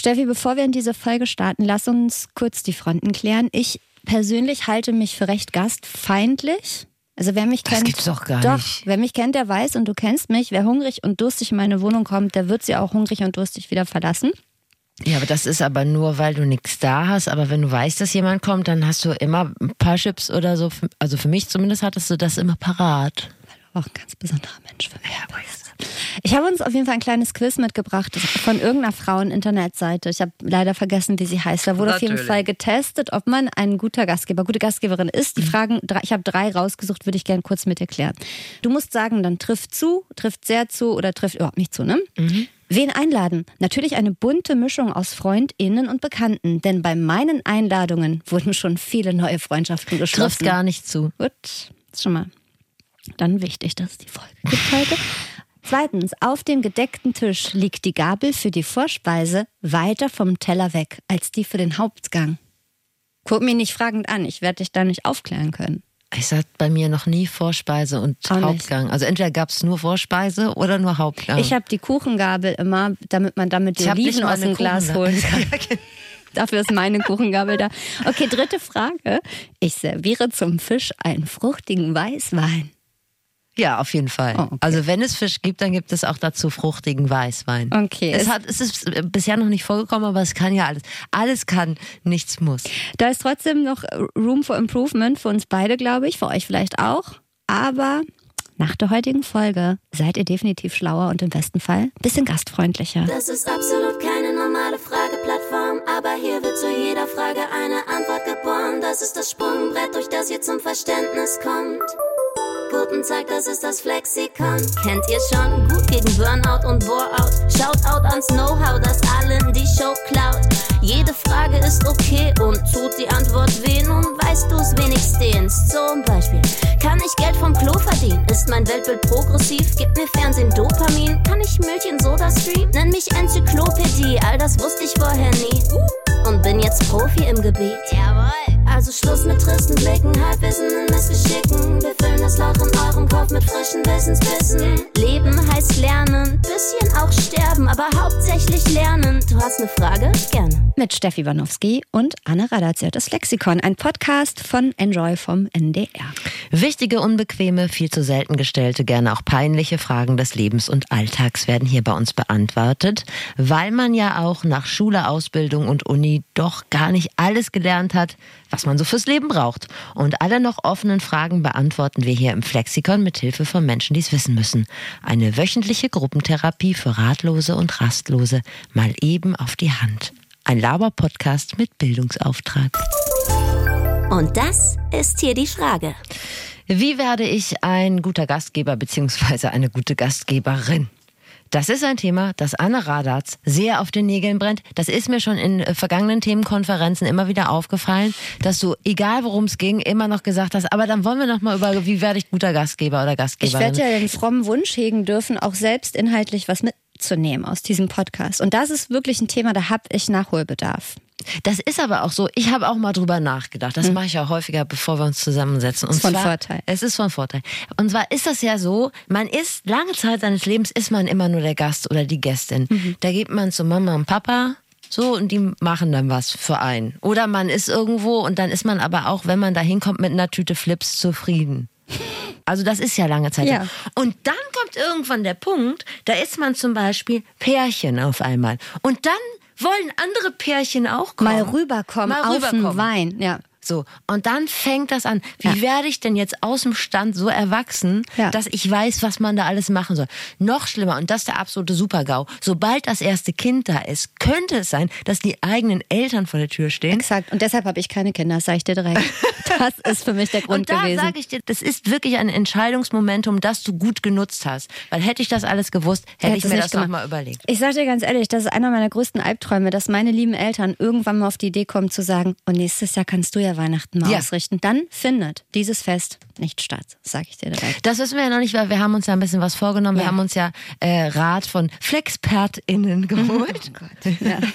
Steffi, bevor wir in diese Folge starten, lass uns kurz die Fronten klären. Ich persönlich halte mich für recht gastfeindlich. Also wer mich Das kennt, gibt's doch gar doch, nicht. wer mich kennt, der weiß und du kennst mich. Wer hungrig und durstig in meine Wohnung kommt, der wird sie auch hungrig und durstig wieder verlassen. Ja, aber das ist aber nur, weil du nichts da hast. Aber wenn du weißt, dass jemand kommt, dann hast du immer ein paar Chips oder so. Also für mich zumindest hattest du das immer parat. Auch ein ganz besonderer Mensch für mich. Ich habe uns auf jeden Fall ein kleines Quiz mitgebracht von irgendeiner Frauen-Internetseite. Ich habe leider vergessen, wie sie heißt. Da wurde auf jeden Natürlich. Fall getestet, ob man ein guter Gastgeber, gute Gastgeberin ist. Die Fragen, drei- ich habe drei rausgesucht, würde ich gerne kurz mit dir klären. Du musst sagen, dann trifft zu, trifft sehr zu oder trifft überhaupt nicht zu, ne? Wen einladen? Natürlich eine bunte Mischung aus FreundInnen und Bekannten, denn bei meinen Einladungen wurden schon viele neue Freundschaften geschlossen. Trifft gar nicht zu. Gut, schon mal dann wichtig, dass es die Folge gibt heute. Zweitens, auf dem gedeckten Tisch liegt die Gabel für die Vorspeise weiter vom Teller weg als die für den Hauptgang. Guck mich nicht fragend an, ich werde dich da nicht aufklären können. Ich sag bei mir noch nie Vorspeise und Auch nicht. Hauptgang. Also entweder gab es nur Vorspeise oder nur Hauptgang. Ich habe die Kuchengabel immer, damit man damit die nicht Oliven aus dem Glas Kuchengabel. holen kann. Dafür ist meine Kuchengabel da. Okay, dritte Frage. Ich serviere zum Fisch einen fruchtigen Weißwein. Ja, auf jeden Fall. Oh, okay. Also wenn es Fisch gibt, dann gibt es auch dazu fruchtigen Weißwein. Okay, Es, hat, es ist bisher noch nicht vorgekommen, aber es kann ja alles. Alles kann, nichts muss. Da ist trotzdem noch Room for Improvement für uns beide, glaube ich, für euch vielleicht auch. Aber nach der heutigen Folge seid ihr definitiv schlauer und im besten Fall ein bisschen gastfreundlicher. Das ist absolut keine normale Frageplattform, aber hier wird zu jeder Frage eine Antwort geboren. Das ist das Sprungbrett, durch das ihr zum Verständnis kommt. Guten Tag, das ist das Flexikon. Kennt ihr schon? Gut gegen Burnout und Boreout. Shoutout ans Know-how, das allen die Show klaut. Jede Frage ist okay und tut die Antwort weh. Nun weißt du's wenigstens. Zum Beispiel, kann ich Geld vom Klo verdienen? Ist mein Weltbild progressiv? Gibt mir Fernsehen Dopamin? Kann ich Milch in Soda-Stream? Nenn mich Enzyklopädie, all das wusste ich vorher nie. Und bin jetzt Profi im Gebiet. Jawohl. Also Schluss mit tristen Blicken, Halbwissen in Missgeschicken. Wir füllen das Loch in eurem Kopf mit frischen Wissensbissen. Leben heißt lernen, bisschen auch sterben, aber hauptsächlich lernen. Du hast eine Frage? Gerne. Mit Steffi Wanowski und Anne Radatzer, das Lexikon, ein Podcast von Enjoy vom NDR. Wichtige, unbequeme, viel zu selten gestellte, gerne auch peinliche Fragen des Lebens und Alltags werden hier bei uns beantwortet, weil man ja auch nach Schule, Ausbildung und Uni doch gar nicht alles gelernt hat, was man so fürs Leben braucht. Und alle noch offenen Fragen beantworten wir hier im Flexikon mit Hilfe von Menschen, die es wissen müssen. Eine wöchentliche Gruppentherapie für Ratlose und Rastlose, mal eben auf die Hand. Ein Laber-Podcast mit Bildungsauftrag. Und das ist hier die Frage. Wie werde ich ein guter Gastgeber bzw. eine gute Gastgeberin? Das ist ein Thema, das Anne Radatz sehr auf den Nägeln brennt. Das ist mir schon in äh, vergangenen Themenkonferenzen immer wieder aufgefallen, dass du, egal worum es ging, immer noch gesagt hast, aber dann wollen wir noch mal über, wie werde ich guter Gastgeber oder Ich Gastgeberin. werde ja den frommen Wunsch hegen dürfen, auch selbst inhaltlich was mitzunehmen aus diesem Podcast. Und das ist wirklich ein Thema, da habe ich Nachholbedarf. Das ist aber auch so, ich habe auch mal drüber nachgedacht. Das mache ich auch häufiger, bevor wir uns zusammensetzen. Und Ist von zwar, Vorteil. Es ist von Vorteil. Und zwar ist das ja so, man ist, lange Zeit seines Lebens ist man immer nur der Gast oder die Gästin. Da geht man zu Mama und Papa, so, und die machen dann was für einen. Oder man ist irgendwo und dann ist man aber auch, wenn man da hinkommt, mit einer Tüte Flips zufrieden. Also das ist ja lange Zeit. Ja. Und dann kommt irgendwann der Punkt, da ist man zum Beispiel Pärchen auf einmal. Und dann wollen andere Pärchen auch kommen. Mal rüberkommen Mal auf den rüberkommen. Wein. Ja. So, und dann fängt das an. Wie Ja. werde ich denn jetzt aus dem Stand so erwachsen, Ja. dass ich weiß, was man da alles machen soll? Noch schlimmer, und das ist der absolute Supergau. Sobald das erste Kind da ist, könnte es sein, dass die eigenen Eltern vor der Tür stehen. Exakt. Und deshalb habe ich keine Kinder, das sage ich dir direkt. Das ist für mich der Grund Und da gewesen. sage ich dir, das ist wirklich ein Entscheidungsmomentum, das du gut genutzt hast. Weil hätte ich das alles gewusst, hätte ich mir das nochmal überlegt. Ich sage dir ganz ehrlich, das ist einer meiner größten Albträume, dass meine lieben Eltern irgendwann mal auf die Idee kommen zu sagen, und nächstes Jahr kannst du ja Weihnachten mal Ja. ausrichten. Dann findet dieses Fest nicht statt, sage ich dir direkt. Das wissen wir ja noch nicht, weil wir haben uns ja ein bisschen was vorgenommen. Wir Ja. haben uns ja äh, Rat von FlexpertInnen geholt. Ja.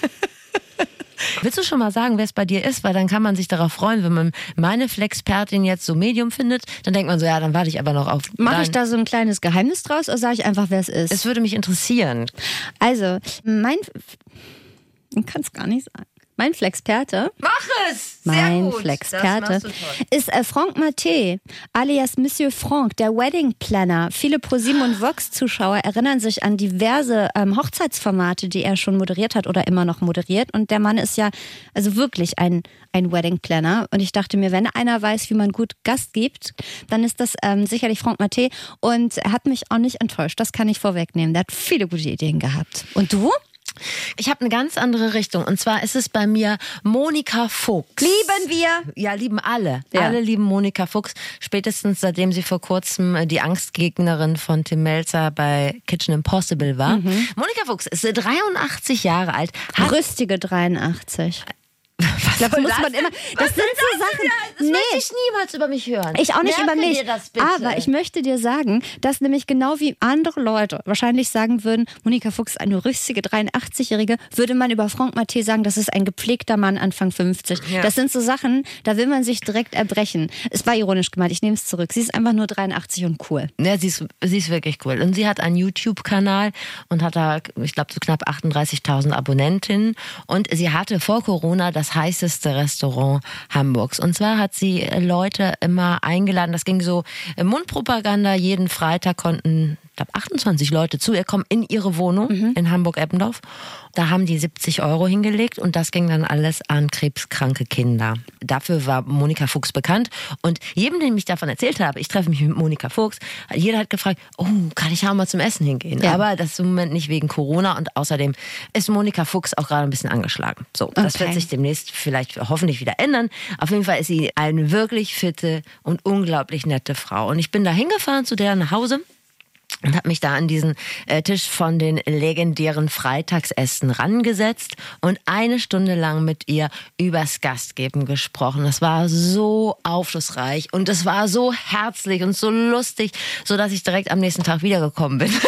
Willst du schon mal sagen, wer es bei dir ist? Weil dann kann man sich darauf freuen, wenn man meine Flexpertin jetzt so Medium findet, dann denkt man so, ja, dann warte ich aber noch auf. Mache ich da so ein kleines Geheimnis draus oder sage ich einfach, wer es ist? Es würde mich interessieren. Also, mein. Ich kann es gar nicht sagen. Mein Flexperte. Mach es! Sehr Mein gut. Flexperte ist äh, Franck Maté, alias Monsieur Franck, der Wedding Planner. Viele ProSieben und Vox-Zuschauer erinnern sich an diverse ähm, Hochzeitsformate, die er schon moderiert hat oder immer noch moderiert. Und der Mann ist ja also wirklich ein, ein Wedding Planner. Und ich dachte mir, wenn einer weiß, wie man gut Gast gibt, dann ist das ähm, sicherlich Franck Maté. Und er hat mich auch nicht enttäuscht. Das kann ich vorwegnehmen. Der hat viele gute Ideen gehabt. Und du? Ich habe eine ganz andere Richtung. Und zwar ist es bei mir Monika Fuchs. Lieben wir. Ja, lieben alle. Ja. Alle lieben Monika Fuchs. Spätestens seitdem sie vor kurzem äh, die Angstgegnerin von Tim Melzer bei Kitchen Impossible war. Mhm. Monika Fuchs ist äh, 83 Jahre alt. Hat Rüstige 83. Was soll muss das man immer. Das sind so das Sachen. Das möchte ich niemals über mich hören. Ich auch nicht Merke über mich. Das. Aber ich möchte dir sagen, dass nämlich genau wie andere Leute wahrscheinlich sagen würden, Monika Fuchs, eine rüstige 83-Jährige, würde man über Franck Maté sagen, das ist ein gepflegter Mann Anfang 50. Ja. Das sind so Sachen, da will man sich direkt erbrechen. Es war ironisch gemeint, ich nehme es zurück. Sie ist einfach nur 83 und cool. Ja, sie ist, sie ist wirklich cool. Und sie hat einen YouTube-Kanal und hat da, ich glaube, so knapp 38.000 Abonnentinnen. Und sie hatte vor Corona das heißeste Restaurant Hamburgs. Und zwar hat sie Leute immer eingeladen. Das ging so äh, Mundpropaganda. Jeden Freitag konnten, glaube, 28 Leute zu ihr kommen in ihre Wohnung in Hamburg-Eppendorf. Da haben die 70 Euro hingelegt und das ging dann alles an krebskranke Kinder. Dafür war Monika Fuchs bekannt. Und jedem, dem ich davon erzählt habe, ich treffe mich mit Monika Fuchs, jeder hat gefragt, oh, kann ich auch mal zum Essen hingehen? Ja. Aber das ist im Moment nicht wegen Corona und außerdem ist Monika Fuchs auch gerade ein bisschen angeschlagen. So, das Okay. wird sich demnächst vielleicht hoffentlich wieder ändern. Auf jeden Fall ist sie eine wirklich fitte und unglaublich nette Frau. Und ich bin da hingefahren zu der nach Hause und habe mich da an diesen äh, Tisch von den legendären Freitagsessen rangesetzt und eine Stunde lang mit ihr übers Gastgeben gesprochen. Das war so aufschlussreich und es war so herzlich und so lustig, so dass ich direkt am nächsten Tag wiedergekommen bin.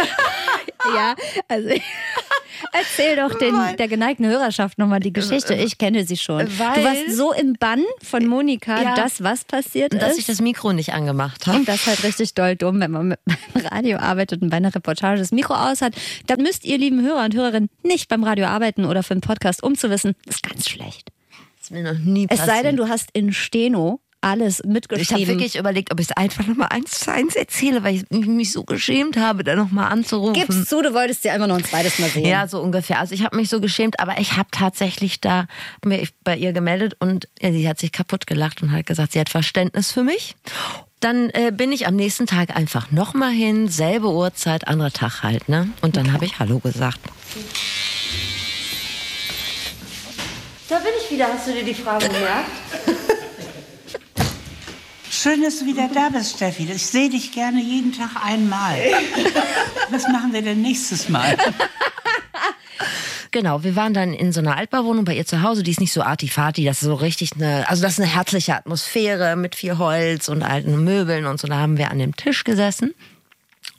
Ja, also erzähl doch den, der geneigten Hörerschaft nochmal die Geschichte. Ich kenne sie schon. Weil- du warst so im Bann von Monika, Ja. dass was passiert dass ist. ich das Mikro nicht angemacht habe. Und das ist halt richtig doll dumm, wenn man mit beim Radio arbeitet und bei einer Reportage das Mikro aus hat. Dann müsst ihr, lieben Hörer und Hörerinnen, nicht beim Radio arbeiten oder für einen Podcast, um zu wissen, das ist ganz schlecht. Das ist mir noch nie Es passiert. sei denn, du hast in Steno alles Ich habe mitgeschrieben. wirklich überlegt, ob ich es einfach nochmal eins zu eins erzähle, weil ich mich so geschämt habe, da nochmal anzurufen. Gib's zu, du wolltest sie einfach noch ein zweites Mal sehen. Ja, so ungefähr. Also ich habe mich so geschämt, aber ich habe tatsächlich da mich bei ihr gemeldet und ja, sie hat sich kaputt gelacht und hat gesagt, sie hat Verständnis für mich. Dann äh, bin ich am nächsten Tag einfach nochmal hin, selbe Uhrzeit, anderer Tag halt, ne? Und dann habe ich Hallo gesagt. Da bin ich wieder. Hast du dir die Frage gemerkt? Schön, dass du wieder da bist, Steffi. Ich sehe dich gerne jeden Tag einmal. Was machen wir denn nächstes Mal? Genau, wir waren dann in so einer Altbauwohnung bei ihr zu Hause, die ist nicht so artifati, das ist so richtig eine, also das ist eine herzliche Atmosphäre mit viel Holz und alten Möbeln und so, da haben wir an dem Tisch gesessen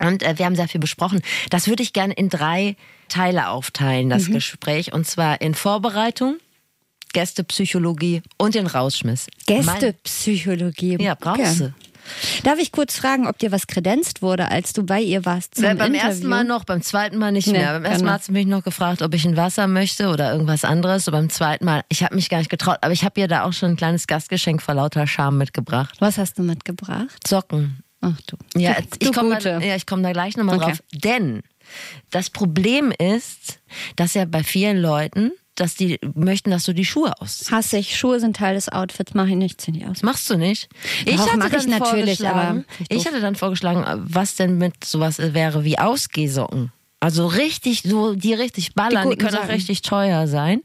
und äh, wir haben sehr viel besprochen. Das würde ich gerne in drei Teile aufteilen, das Gespräch, und zwar in Vorbereitung, Gästepsychologie und den Rausschmiss. Gästepsychologie. Ja, brauchst du. Darf ich kurz fragen, ob dir was kredenzt wurde, als du bei ihr warst zum Äh, beim Interview? ersten Mal noch, beim zweiten Mal nicht Nee, mehr. Beim ersten. Mal hat sie mich noch gefragt, ob ich ein Wasser möchte oder irgendwas anderes. Und beim zweiten Mal, ich habe mich gar nicht getraut, aber ich habe ihr da auch schon ein kleines Gastgeschenk vor lauter Scham mitgebracht. Was hast du mitgebracht? Socken. Ach du. Ja, du, ich komme da, ja, ich komm da gleich nochmal Okay. drauf. Denn das Problem ist, dass ja bei vielen Leuten, dass die möchten, dass du die Schuhe ausziehst. Hasse ich. Schuhe sind Teil des Outfits, mache ich nicht, zieh die aus. Machst du nicht. Doch, mach ich natürlich, aber ich ich hatte dann vorgeschlagen, was denn mit sowas wäre wie Ausgehsocken. Also richtig, so die richtig ballern, die, guten können auch Socken. richtig teuer sein.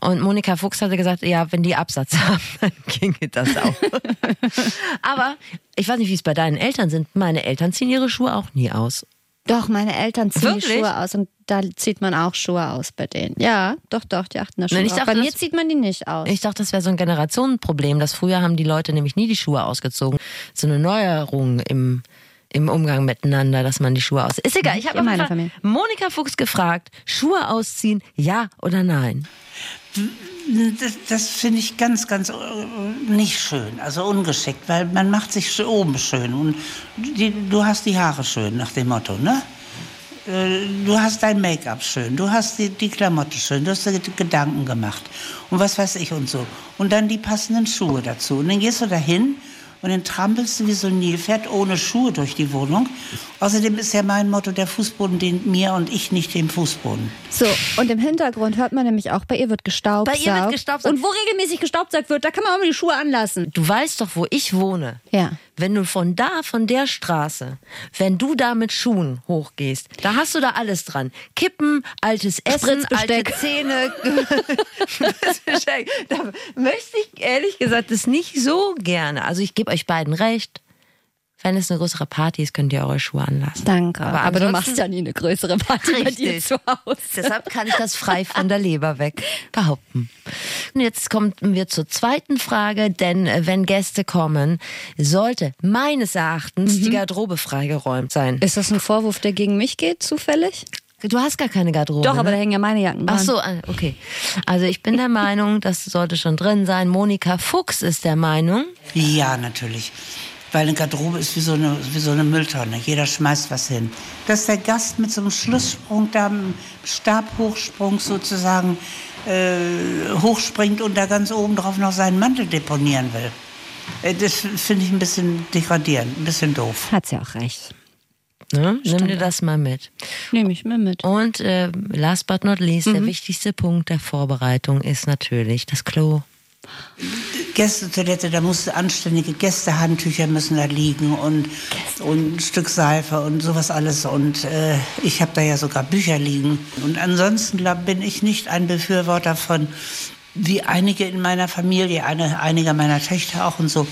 Und Monika Fuchs hatte gesagt, ja, wenn die Absatz haben, dann ginge das auch. Aber ich weiß nicht, wie es bei deinen Eltern sind. Meine Eltern ziehen ihre Schuhe auch nie aus. Doch, meine Eltern ziehen die? Schuhe aus und da zieht man auch Schuhe aus bei denen. Ja, doch, doch, die achten da schon drauf. dachte, Bei mir zieht man die nicht aus. Ich dachte, das wäre so ein Generationenproblem, dass früher haben die Leute nämlich nie die Schuhe ausgezogen. So eine Neuerung im, im Umgang miteinander, dass man die Schuhe aus. Ist egal, ich habe in meiner einfach Familie. Monika Fuchs gefragt, Schuhe ausziehen, ja oder nein? Das, das finde ich ganz, ganz äh, nicht schön, also ungeschickt, weil man macht sich oben schön und die, du hast die Haare schön, nach dem Motto, ne? äh, du hast dein Make-up schön, du hast die, die Klamotte schön, du hast dir Gedanken gemacht und was weiß ich und so. Und dann die passenden Schuhe dazu. Und dann gehst du dahin und dann trampelst du wie so ein Nilpferd ohne Schuhe durch die Wohnung. Außerdem ist ja mein Motto, der Fußboden dient mir und ich nicht dem Fußboden. So, und im Hintergrund hört man nämlich auch, bei ihr wird gestaubt. Bei ihr wird gestaubsaugt. Und wo regelmäßig gestaubsaugt wird, da kann man auch mal die Schuhe anlassen. Du weißt doch, wo ich wohne. Ja. Wenn du von da, von der Straße, wenn du da mit Schuhen hochgehst, da hast du da alles dran. Kippen, altes Essen, alte. Zähne. Da möchte ich ehrlich gesagt das nicht so gerne. Also ich gebe euch beiden recht. Wenn es eine größere Party ist, könnt ihr eure Schuhe anlassen. Danke. Aber Aber, du machst ja nie eine größere Party bei dir Richtig. zu Hause. Deshalb kann ich das frei von der Leber weg behaupten. Und jetzt kommen wir zur zweiten Frage, denn äh, wenn Gäste kommen, sollte meines Erachtens die Garderobe freigeräumt sein. Ist das ein Vorwurf, der gegen mich geht, zufällig? Du hast gar keine Garderobe. Doch, aber da ne? hängen ja meine Jacken dran. Ach so, äh, okay. Also ich bin der Meinung, das sollte schon drin sein. Monika Fuchs ist der Meinung. Ja, natürlich. Weil eine Garderobe ist wie so eine, wie so eine Mülltonne. Jeder schmeißt was hin. Dass der Gast mit so einem Schlusssprung, da einem Stabhochsprung sozusagen äh, hochspringt und da ganz oben drauf noch seinen Mantel deponieren will. Äh, das finde ich ein bisschen degradierend, ein bisschen doof. Hat sie auch recht. Ne? Nimm dir das mal mit. Nehme ich mir mit. Und äh, last but not least, der wichtigste Punkt der Vorbereitung ist natürlich das Klo. Gästetoilette, da musst du anständige Gästehandtücher müssen da liegen und, und ein Stück Seife und sowas alles. Und äh, ich habe da ja sogar Bücher liegen. Und ansonsten glaub, bin ich nicht ein Befürworter von, wie einige in meiner Familie, eine, einige meiner Töchter auch und so.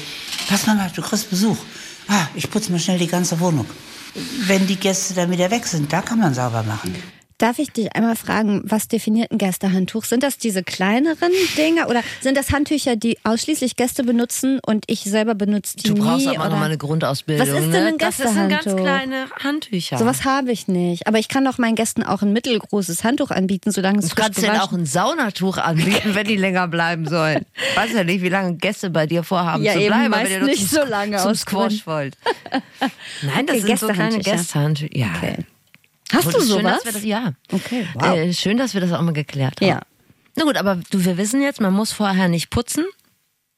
Pass mal, mal, du kriegst Besuch. Ah, ich putze mal schnell die ganze Wohnung. Wenn die Gäste dann wieder weg sind, da kann man sauber machen. Darf ich dich einmal fragen, was definiert ein Gästehandtuch? Sind das diese kleineren Dinge oder sind das Handtücher, die ausschließlich Gäste benutzen und ich selber benutze die Du brauchst nie? aber oder? noch mal eine Grundausbildung. Was ist denn ne? ein Das sind ganz Gästehandtuch? kleine Handtücher. Sowas habe ich nicht. Aber ich kann doch meinen Gästen auch ein mittelgroßes Handtuch anbieten, solange es Du frisch kannst denen auch ein Saunatuch anbieten, wenn die länger bleiben sollen. Weiß ja nicht, wie lange Gäste bei dir vorhaben Ja, zu eben, bleiben, meist wenn ihr nicht zum, so lange zum Squash wollt. Nein, das Okay, sind so kleine Gästehandtücher. Gästehandtücher. Ja. Okay. Hast du schön, sowas? dass wir das, ja. Okay, wow. Äh, schön, dass wir das auch mal geklärt haben. Ja. Na gut, aber du, wir wissen jetzt, man muss vorher nicht putzen.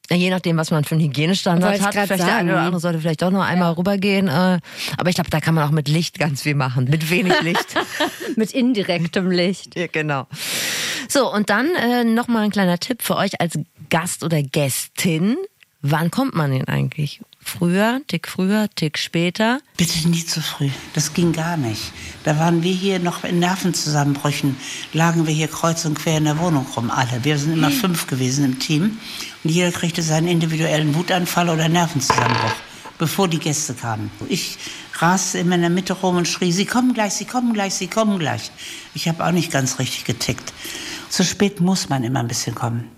Ja, Je nachdem, was man für einen Hygienestandard hat. Vielleicht der eine sagen. oder andere sollte vielleicht doch noch einmal rübergehen. Äh, aber ich glaube, da kann man auch mit Licht ganz viel machen. Mit wenig Licht. Mit indirektem Licht. ja, genau. So, und dann äh, nochmal ein kleiner Tipp für euch als Gast oder Gästin. Wann kommt man denn eigentlich? Früher, Tick früher, Tick später? Bitte nie zu früh. Das ging gar nicht. Da waren wir hier noch in Nervenzusammenbrüchen, lagen wir hier kreuz und quer in der Wohnung rum, alle. Wir sind immer fünf gewesen im Team. Und jeder kriegte seinen individuellen Wutanfall oder Nervenzusammenbruch, bevor die Gäste kamen. Ich raste immer in der Mitte rum und schrie, sie kommen gleich, sie kommen gleich, sie kommen gleich. Ich habe auch nicht ganz richtig getickt. Zu spät muss man immer ein bisschen kommen.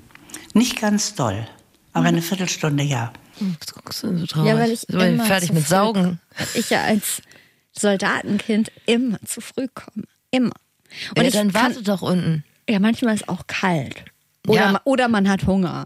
Nicht ganz doll, aber eine Viertelstunde ja. Was guckst du denn so traurig? Ja, weil ich immer fertig mit Saugen. komme. Ich ja als Soldatenkind immer zu früh komme. Immer. Und ja, ich dann warte doch unten. ja, manchmal ist auch kalt. Oder, Ja. ma- oder man hat Hunger.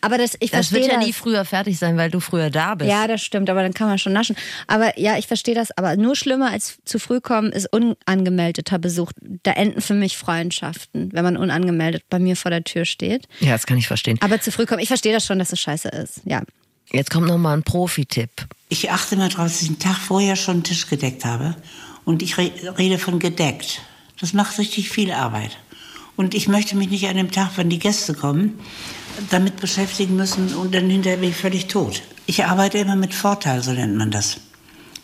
Aber das, ich Das verstehe wird ja das. nie früher fertig sein, weil du früher da bist. Ja, das stimmt, aber dann kann man schon naschen. Aber ja, ich verstehe das. Aber nur schlimmer als zu früh kommen ist unangemeldeter Besuch. Da enden für mich Freundschaften, wenn man unangemeldet bei mir vor der Tür steht. Ja, das kann ich verstehen. Aber zu früh kommen, ich verstehe das schon, dass es scheiße ist. Ja. Jetzt kommt noch mal ein Profi-Tipp. Ich achte mal drauf, dass ich einen Tag vorher schon einen Tisch gedeckt habe. Und ich re rede von gedeckt. Das macht richtig viel Arbeit. Und ich möchte mich nicht an dem Tag, wenn die Gäste kommen, damit beschäftigen müssen und dann hinterher bin ich völlig tot. Ich arbeite immer mit Vorteil, so nennt man das.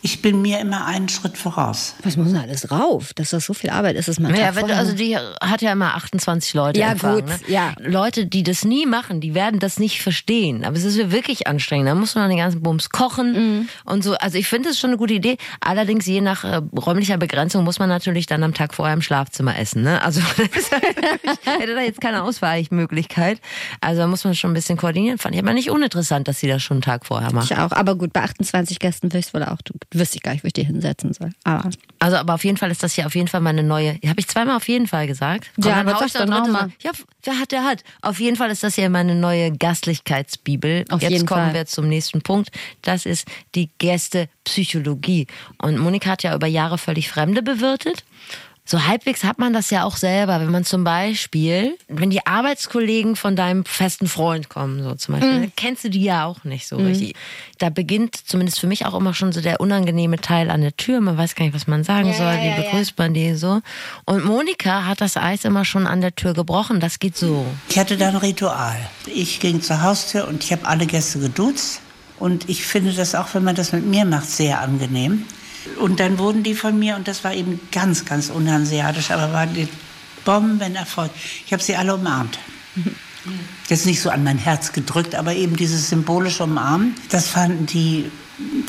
Ich bin mir immer einen Schritt voraus. Was muss denn alles rauf? Dass das so viel Arbeit ist, ist man Ja, wenn, also die hat ja immer 28 Leute. Ja, empfangen, gut, ne? ja. Leute, die das nie machen, die werden das nicht verstehen. Aber es ist wirklich anstrengend. Da muss man den ganzen Bums kochen Mhm. und so. Also ich finde es schon eine gute Idee. Allerdings je nach äh, räumlicher Begrenzung muss man natürlich dann am Tag vorher im Schlafzimmer essen. Ne? Also ich hätte da jetzt keine Ausweichmöglichkeit. Also da muss man schon ein bisschen koordinieren. Fand ich aber nicht uninteressant, dass sie das schon einen Tag vorher macht. Ich auch. Aber gut, bei 28 Gästen würde ich es wohl auch wüsste ich gar nicht, wo ich die hinsetzen soll. Aber Also, aber auf jeden Fall ist das hier auf jeden Fall meine neue. Habe ich zweimal auf jeden Fall gesagt? Komm, Ja, dann aber ich doch noch dritte mal. rein. Ja, wer hat, der hat. Auf jeden Fall ist das hier meine neue Gastlichkeitsbibel. Auf Jetzt kommen Fall. wir zum nächsten Punkt. Das ist die Gästepsychologie. Und Monika hat ja über Jahre völlig Fremde bewirtet. So halbwegs hat man das ja auch selber, wenn man zum Beispiel, wenn die Arbeitskollegen von deinem festen Freund kommen, so zum Beispiel, Mhm. dann kennst du die ja auch nicht so richtig. Da beginnt zumindest für mich auch immer schon so der unangenehme Teil an der Tür. Man weiß gar nicht, was man sagen soll, wie begrüßt man die so. Und Monika hat das Eis immer schon an der Tür gebrochen. Das geht so. Ich hatte da ein Ritual. Ich ging zur Haustür und ich habe alle Gäste geduzt. Und ich finde das auch, wenn man das mit mir macht, sehr angenehm. Und dann wurden die von mir, und das war eben ganz, ganz unhanseatisch, aber war die Bombenerfolg. Ich habe sie alle umarmt. Jetzt nicht so an mein Herz gedrückt, aber eben dieses symbolische Umarmen, das fanden die,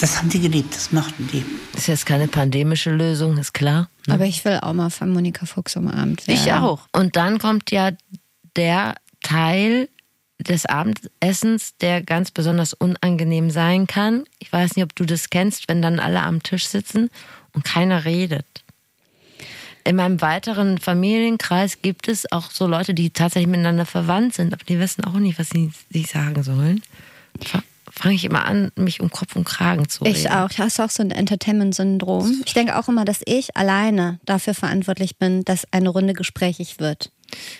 das haben die geliebt, das mochten die. Ist jetzt keine pandemische Lösung, ist klar. Aber ich will auch mal von Monika Fuchs umarmt werden. Ich auch. Und dann kommt ja der Teil des Abendessens, der ganz besonders unangenehm sein kann. Ich weiß nicht, ob du das kennst, wenn dann alle am Tisch sitzen und keiner redet. In meinem weiteren Familienkreis gibt es auch so Leute, die tatsächlich miteinander verwandt sind, aber die wissen auch nicht, was sie sich sagen sollen. Fa- Fange ich immer an, mich um Kopf und Kragen zu reden. Ich auch. Ich hast auch so ein Entertainment-Syndrom. Ich denke auch immer, dass ich alleine dafür verantwortlich bin, dass eine Runde gesprächig wird.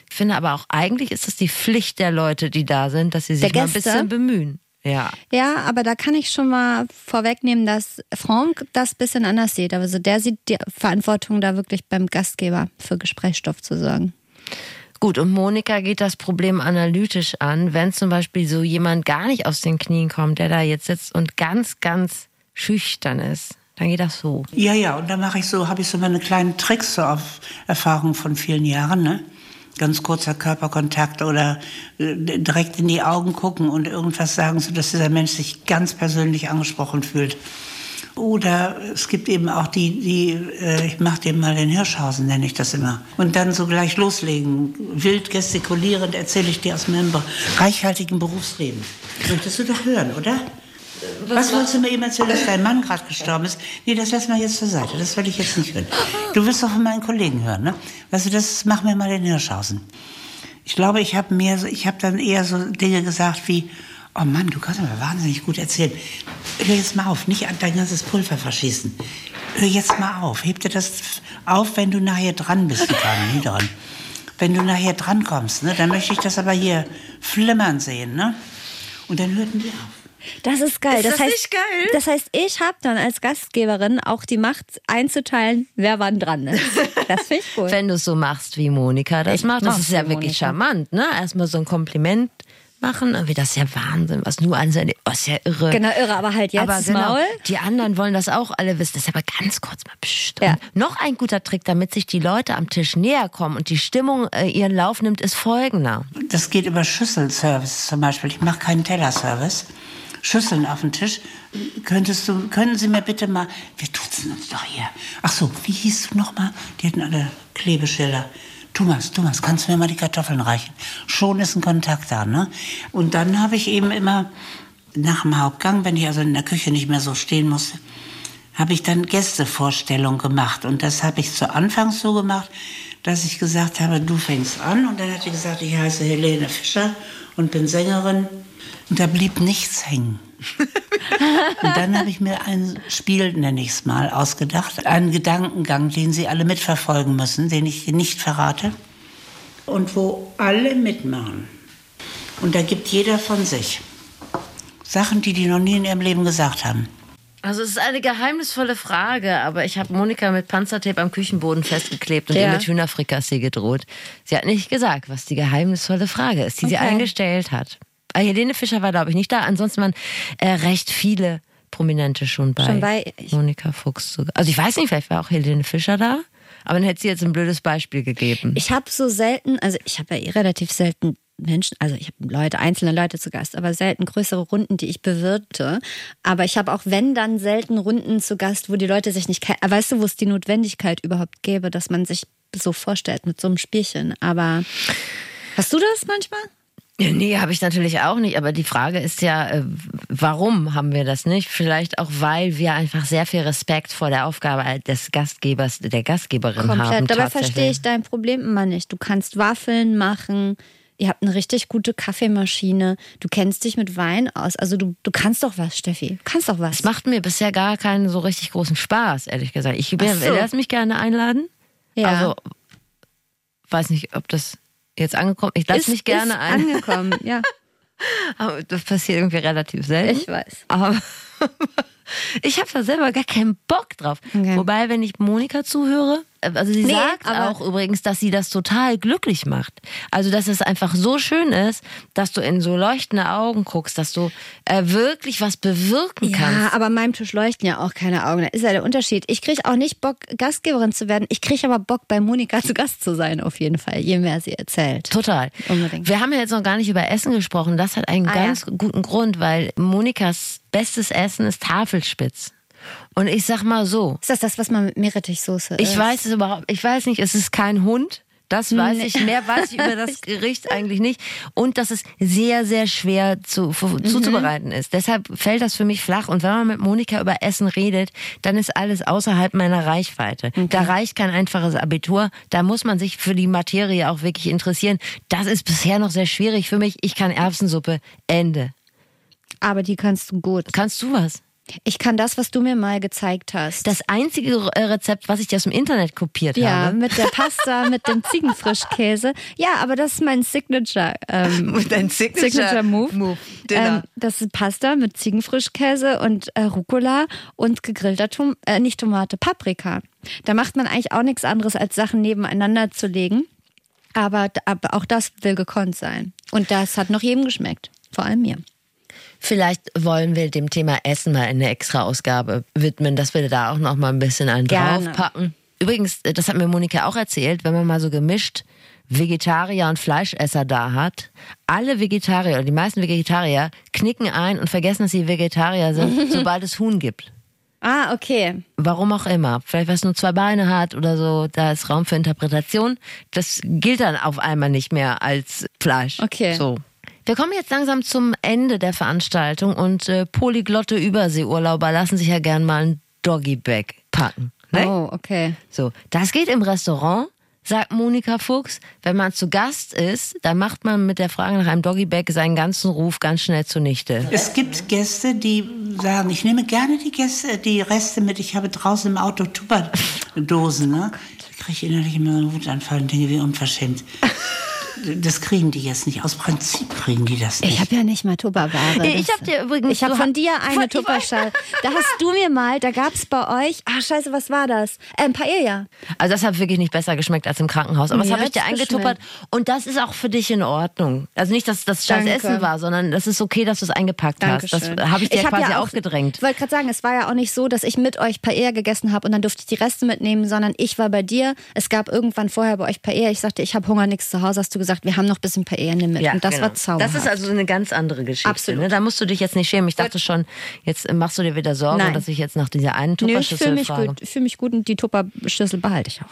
Ich finde aber auch, eigentlich ist es die Pflicht der Leute, die da sind, dass sie sich mal ein bisschen bemühen. Ja. Ja, aber da kann ich schon mal vorwegnehmen, dass Frank das bisschen anders sieht. Also der sieht die Verantwortung da wirklich beim Gastgeber für Gesprächsstoff zu sorgen. Gut, und Monika geht das Problem analytisch an, wenn zum Beispiel so jemand gar nicht aus den Knien kommt, der da jetzt sitzt und ganz, ganz schüchtern ist, dann geht das so. Ja, ja, und dann mache ich so, habe ich so meine kleinen Tricks so auf Erfahrung von vielen Jahren, ne? Ganz kurzer Körperkontakt oder äh, direkt in die Augen gucken und irgendwas sagen, sodass dieser Mensch sich ganz persönlich angesprochen fühlt. Oder es gibt eben auch die, die äh, ich mache dir mal den Hirschhausen, nenne ich das immer. Und dann so gleich loslegen. Wild gestikulierend erzähle ich dir aus meinem reichhaltigen Berufsleben. Möchtest du doch hören, oder? Was wolltest du mir eben erzählen, dass dein Mann gerade gestorben ist? Nee, das lassen wir jetzt zur Seite. Das will ich jetzt nicht hören. Du wirst doch von meinen Kollegen hören, ne? Weißt du, das mach mir mal den Hirschhausen. Ich glaube, ich habe mehr, ich habe dann eher so Dinge gesagt wie, oh Mann, du kannst aber wahnsinnig gut erzählen. Hör jetzt mal auf, nicht dein ganzes Pulver verschießen. Hör jetzt mal auf. Heb dir das auf, wenn du nachher dran bist, dran, nie dran. Wenn du nachher dran kommst, ne, dann möchte ich das aber hier flimmern sehen, ne? Und dann hörten die auf. Das ist geil. Ist das heißt, nicht geil? Das heißt, ich habe dann als Gastgeberin auch die Macht einzuteilen, wer wann dran ist. Das finde ich cool. Wenn du es so machst, wie Monika das Ich macht, das ist ja wie wirklich Monika. charmant, ne? Erstmal so ein Kompliment machen, irgendwie das ist ja Wahnsinn, was nur an seine, oh, ist ja irre. Genau, irre, aber halt jetzt aber das genau, Maul. die anderen wollen das auch alle wissen. Das ist aber ganz kurz mal pst. Ja. Noch ein guter Trick, damit sich die Leute am Tisch näher kommen und die Stimmung äh, ihren Lauf nimmt, ist folgender. Das geht über Schüsselservice zum Beispiel. Ich mache keinen Tellerservice. Schüsseln auf den Tisch. Könntest du, können Sie mir bitte mal, wir duzen uns doch hier. Ach so, wie hieß du noch mal? Die hatten alle Klebeschilder. Thomas, Thomas, kannst du mir mal die Kartoffeln reichen? Schon ist ein Kontakt da, ne? Und dann habe ich eben immer nach dem Hauptgang, wenn ich also in der Küche nicht mehr so stehen musste, habe ich dann Gästevorstellung gemacht. Und das habe ich zu Anfang so gemacht, dass ich gesagt habe, du fängst an. Und dann hat sie gesagt, ich heiße Helene Fischer und bin Sängerin. Und da blieb nichts hängen. und dann habe ich mir ein Spiel, nenne ich es mal, ausgedacht. Einen Gedankengang, den Sie alle mitverfolgen müssen, den ich nicht verrate. Und wo alle mitmachen. Und da gibt jeder von sich. Sachen, die die noch nie in ihrem Leben gesagt haben. Also es ist eine geheimnisvolle Frage, aber ich habe Monika mit Panzertape am Küchenboden festgeklebt und Ja. ihr mit Hühnerfrikassee gedroht. Sie hat nicht gesagt, was die geheimnisvolle Frage ist, die sie Okay. eingestellt hat. Äh, Helene Fischer war, glaube ich, nicht da. Ansonsten waren äh, recht viele Prominente schon bei, Schon bei- Monika Fuchs. sogar. Also ich weiß nicht, vielleicht war auch Helene Fischer da, aber dann hätte sie jetzt ein blödes Beispiel gegeben. Ich habe so selten, also ich habe ja eh relativ selten Menschen, also ich habe Leute, einzelne Leute zu Gast, aber selten größere Runden, die ich bewirte. Aber ich habe auch, wenn dann, selten Runden zu Gast, wo die Leute sich nicht kennen. Weißt du, wo es die Notwendigkeit überhaupt gäbe, dass man sich so vorstellt mit so einem Spielchen. Aber hast du das manchmal? Nee, habe ich natürlich auch nicht. Aber die Frage ist ja, äh, warum haben wir das nicht? Vielleicht auch, weil wir einfach sehr viel Respekt vor der Aufgabe des Gastgebers, der Gastgeberin Komplett. haben. Dabei tatsächlich. verstehe ich dein Problem immer nicht. Du kannst Waffeln machen. Ihr habt eine richtig gute Kaffeemaschine. Du kennst dich mit Wein aus. Also du, du kannst doch was, Steffi. Du kannst doch was. Es macht mir bisher gar keinen so richtig großen Spaß, ehrlich gesagt. Ich so. lass mich gerne einladen. ja. Also, weiß nicht, ob das jetzt angekommen Ich lasse ist, mich gerne ist ein. angekommen. Ja, Aber das passiert irgendwie relativ selten. ich weiß. Aber ich habe da selber gar keinen Bock drauf. Okay. Wobei, wenn ich Monika zuhöre, äh, also sie Nee, sagt auch übrigens, dass sie das total glücklich macht. Also, dass es einfach so schön ist, dass du in so leuchtende Augen guckst, dass du äh, wirklich was bewirken Ja, kannst. aber meinem Tisch leuchten ja auch keine Augen. Da ist ja der Unterschied. Ich kriege auch nicht Bock, Gastgeberin zu werden. Ich kriege aber Bock, bei Monika zu Gast zu sein, auf jeden Fall, je mehr sie erzählt. Total. Unbedingt. Wir haben ja jetzt noch gar nicht über Essen gesprochen. Das hat einen Ah, ganz ja. guten Grund, weil Monikas bestes Essen ist Tafelspitz. Und ich sag mal so, Ist das das, was man mit Meerrettichsoße ich isst? weiß es überhaupt, ich weiß nicht, es ist kein Hund. Das weiß Nee. ich. Mehr weiß ich über das Gericht eigentlich nicht. Und dass es sehr, sehr schwer zu, Mhm. zuzubereiten ist. Deshalb fällt das für mich flach. Und wenn man mit Monika über Essen redet, dann ist alles außerhalb meiner Reichweite. Da reicht kein einfaches Abitur. Da muss man sich für die Materie auch wirklich interessieren. Das ist bisher noch sehr schwierig für mich. Ich kann Erbsensuppe. Ende. Aber die kannst du gut. Kannst du was? Ich kann das, was du mir mal gezeigt hast. Das einzige äh, Rezept, was ich dir aus dem Internet kopiert ja, habe. mit der Pasta, mit dem Ziegenfrischkäse. Ja, aber das ist mein Signature. Ähm, Dein Signature Move. Move. Dinner. Ähm, das ist Pasta mit Ziegenfrischkäse und äh, Rucola und gegrillter Tom äh, nicht Tomate, Paprika. Da macht man eigentlich auch nichts anderes, als Sachen nebeneinander zu legen. Aber, aber auch das will gekonnt sein. Und das hat noch jedem geschmeckt. Vor allem mir. Vielleicht wollen wir dem Thema Essen mal eine extra Ausgabe widmen, dass wir da auch noch mal ein bisschen einen Gerne. draufpacken. Übrigens, äh, das hat mir Monika auch erzählt, wenn man mal so gemischt Vegetarier und Fleischesser da hat, alle Vegetarier oder die meisten Vegetarier knicken ein und vergessen, dass sie Vegetarier sind, sobald es Huhn gibt. Ah, okay. Warum auch immer. Vielleicht, weil es nur zwei Beine hat oder so, da ist Raum für Interpretation. Das gilt dann auf einmal nicht mehr als Fleisch. Okay. So. Wir kommen jetzt langsam zum Ende der Veranstaltung und äh, polyglotte Überseeurlauber lassen sich ja gern mal ein Doggy-Bag packen. Ne? Oh, okay. So, das geht im Restaurant, sagt Monika Fuchs. Wenn man zu Gast ist, dann macht man mit der Frage nach einem Doggy-Bag seinen ganzen Ruf ganz schnell zunichte. Es gibt Gäste, die sagen, ich nehme gerne die Gäste, die Reste mit. Ich habe draußen im Auto Tupperdosen. Ne? Da kriege ich innerlich immer so einen Wutanfall und denke, wie unverschämt. Das kriegen die jetzt nicht. Aus Prinzip kriegen die das nicht. Ich habe ja nicht mal Tupperware. Ich Das- hab dir übrigens- Ich habe du von dir eine ich Tupperschale. Da hast du mir mal, da gab's bei euch, ah scheiße, was war das? Äh, ein Paella. Also das hat wirklich nicht besser geschmeckt als im Krankenhaus. Aber das habe ich dir eingetuppert. Und das ist auch für dich in Ordnung. Also nicht, dass das scheiß. Essen war, sondern das ist okay, dass du es eingepackt hast. Das Dankeschön. habe ich dir hab quasi ja auch- aufgedrängt. Ich wollte gerade sagen, es war ja auch nicht so, dass ich mit euch Paella gegessen habe und dann durfte ich die Reste mitnehmen, sondern ich war bei dir. Es gab irgendwann vorher bei euch Paella. Ich sagte, ich habe Hunger, nichts zu Hause. Hast du gesagt, wir haben noch ein bisschen Paella, nimm mit. und das genau. war zauberhaft. Das ist also eine ganz andere Geschichte. Absolut. Ne? Da musst du dich jetzt nicht schämen. Ich dachte schon, jetzt machst du dir wieder Sorgen, Nein. dass ich jetzt nach dieser einen Nö, ich Tupperschüssel fühle mich gut. Ich fühle mich gut und die Tupperschüssel behalte ich auch.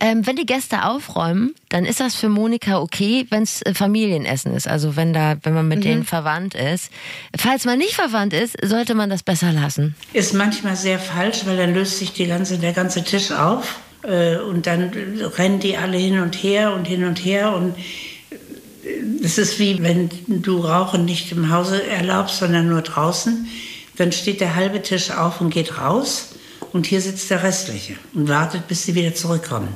Ähm, wenn die Gäste aufräumen, dann ist das für Monika okay, wenn es äh, Familienessen ist. Also wenn da, wenn man Mhm. mit denen verwandt ist. Falls man nicht verwandt ist, sollte man das besser lassen. Ist manchmal sehr falsch, weil dann löst sich die ganze, der ganze Tisch auf äh, und dann rennen die alle hin und her und hin und her und äh, es ist wie wenn du Rauchen nicht im Hause erlaubst, sondern nur draußen. Dann steht der halbe Tisch auf und geht raus und hier sitzt der restliche und wartet, bis sie wieder zurückkommen.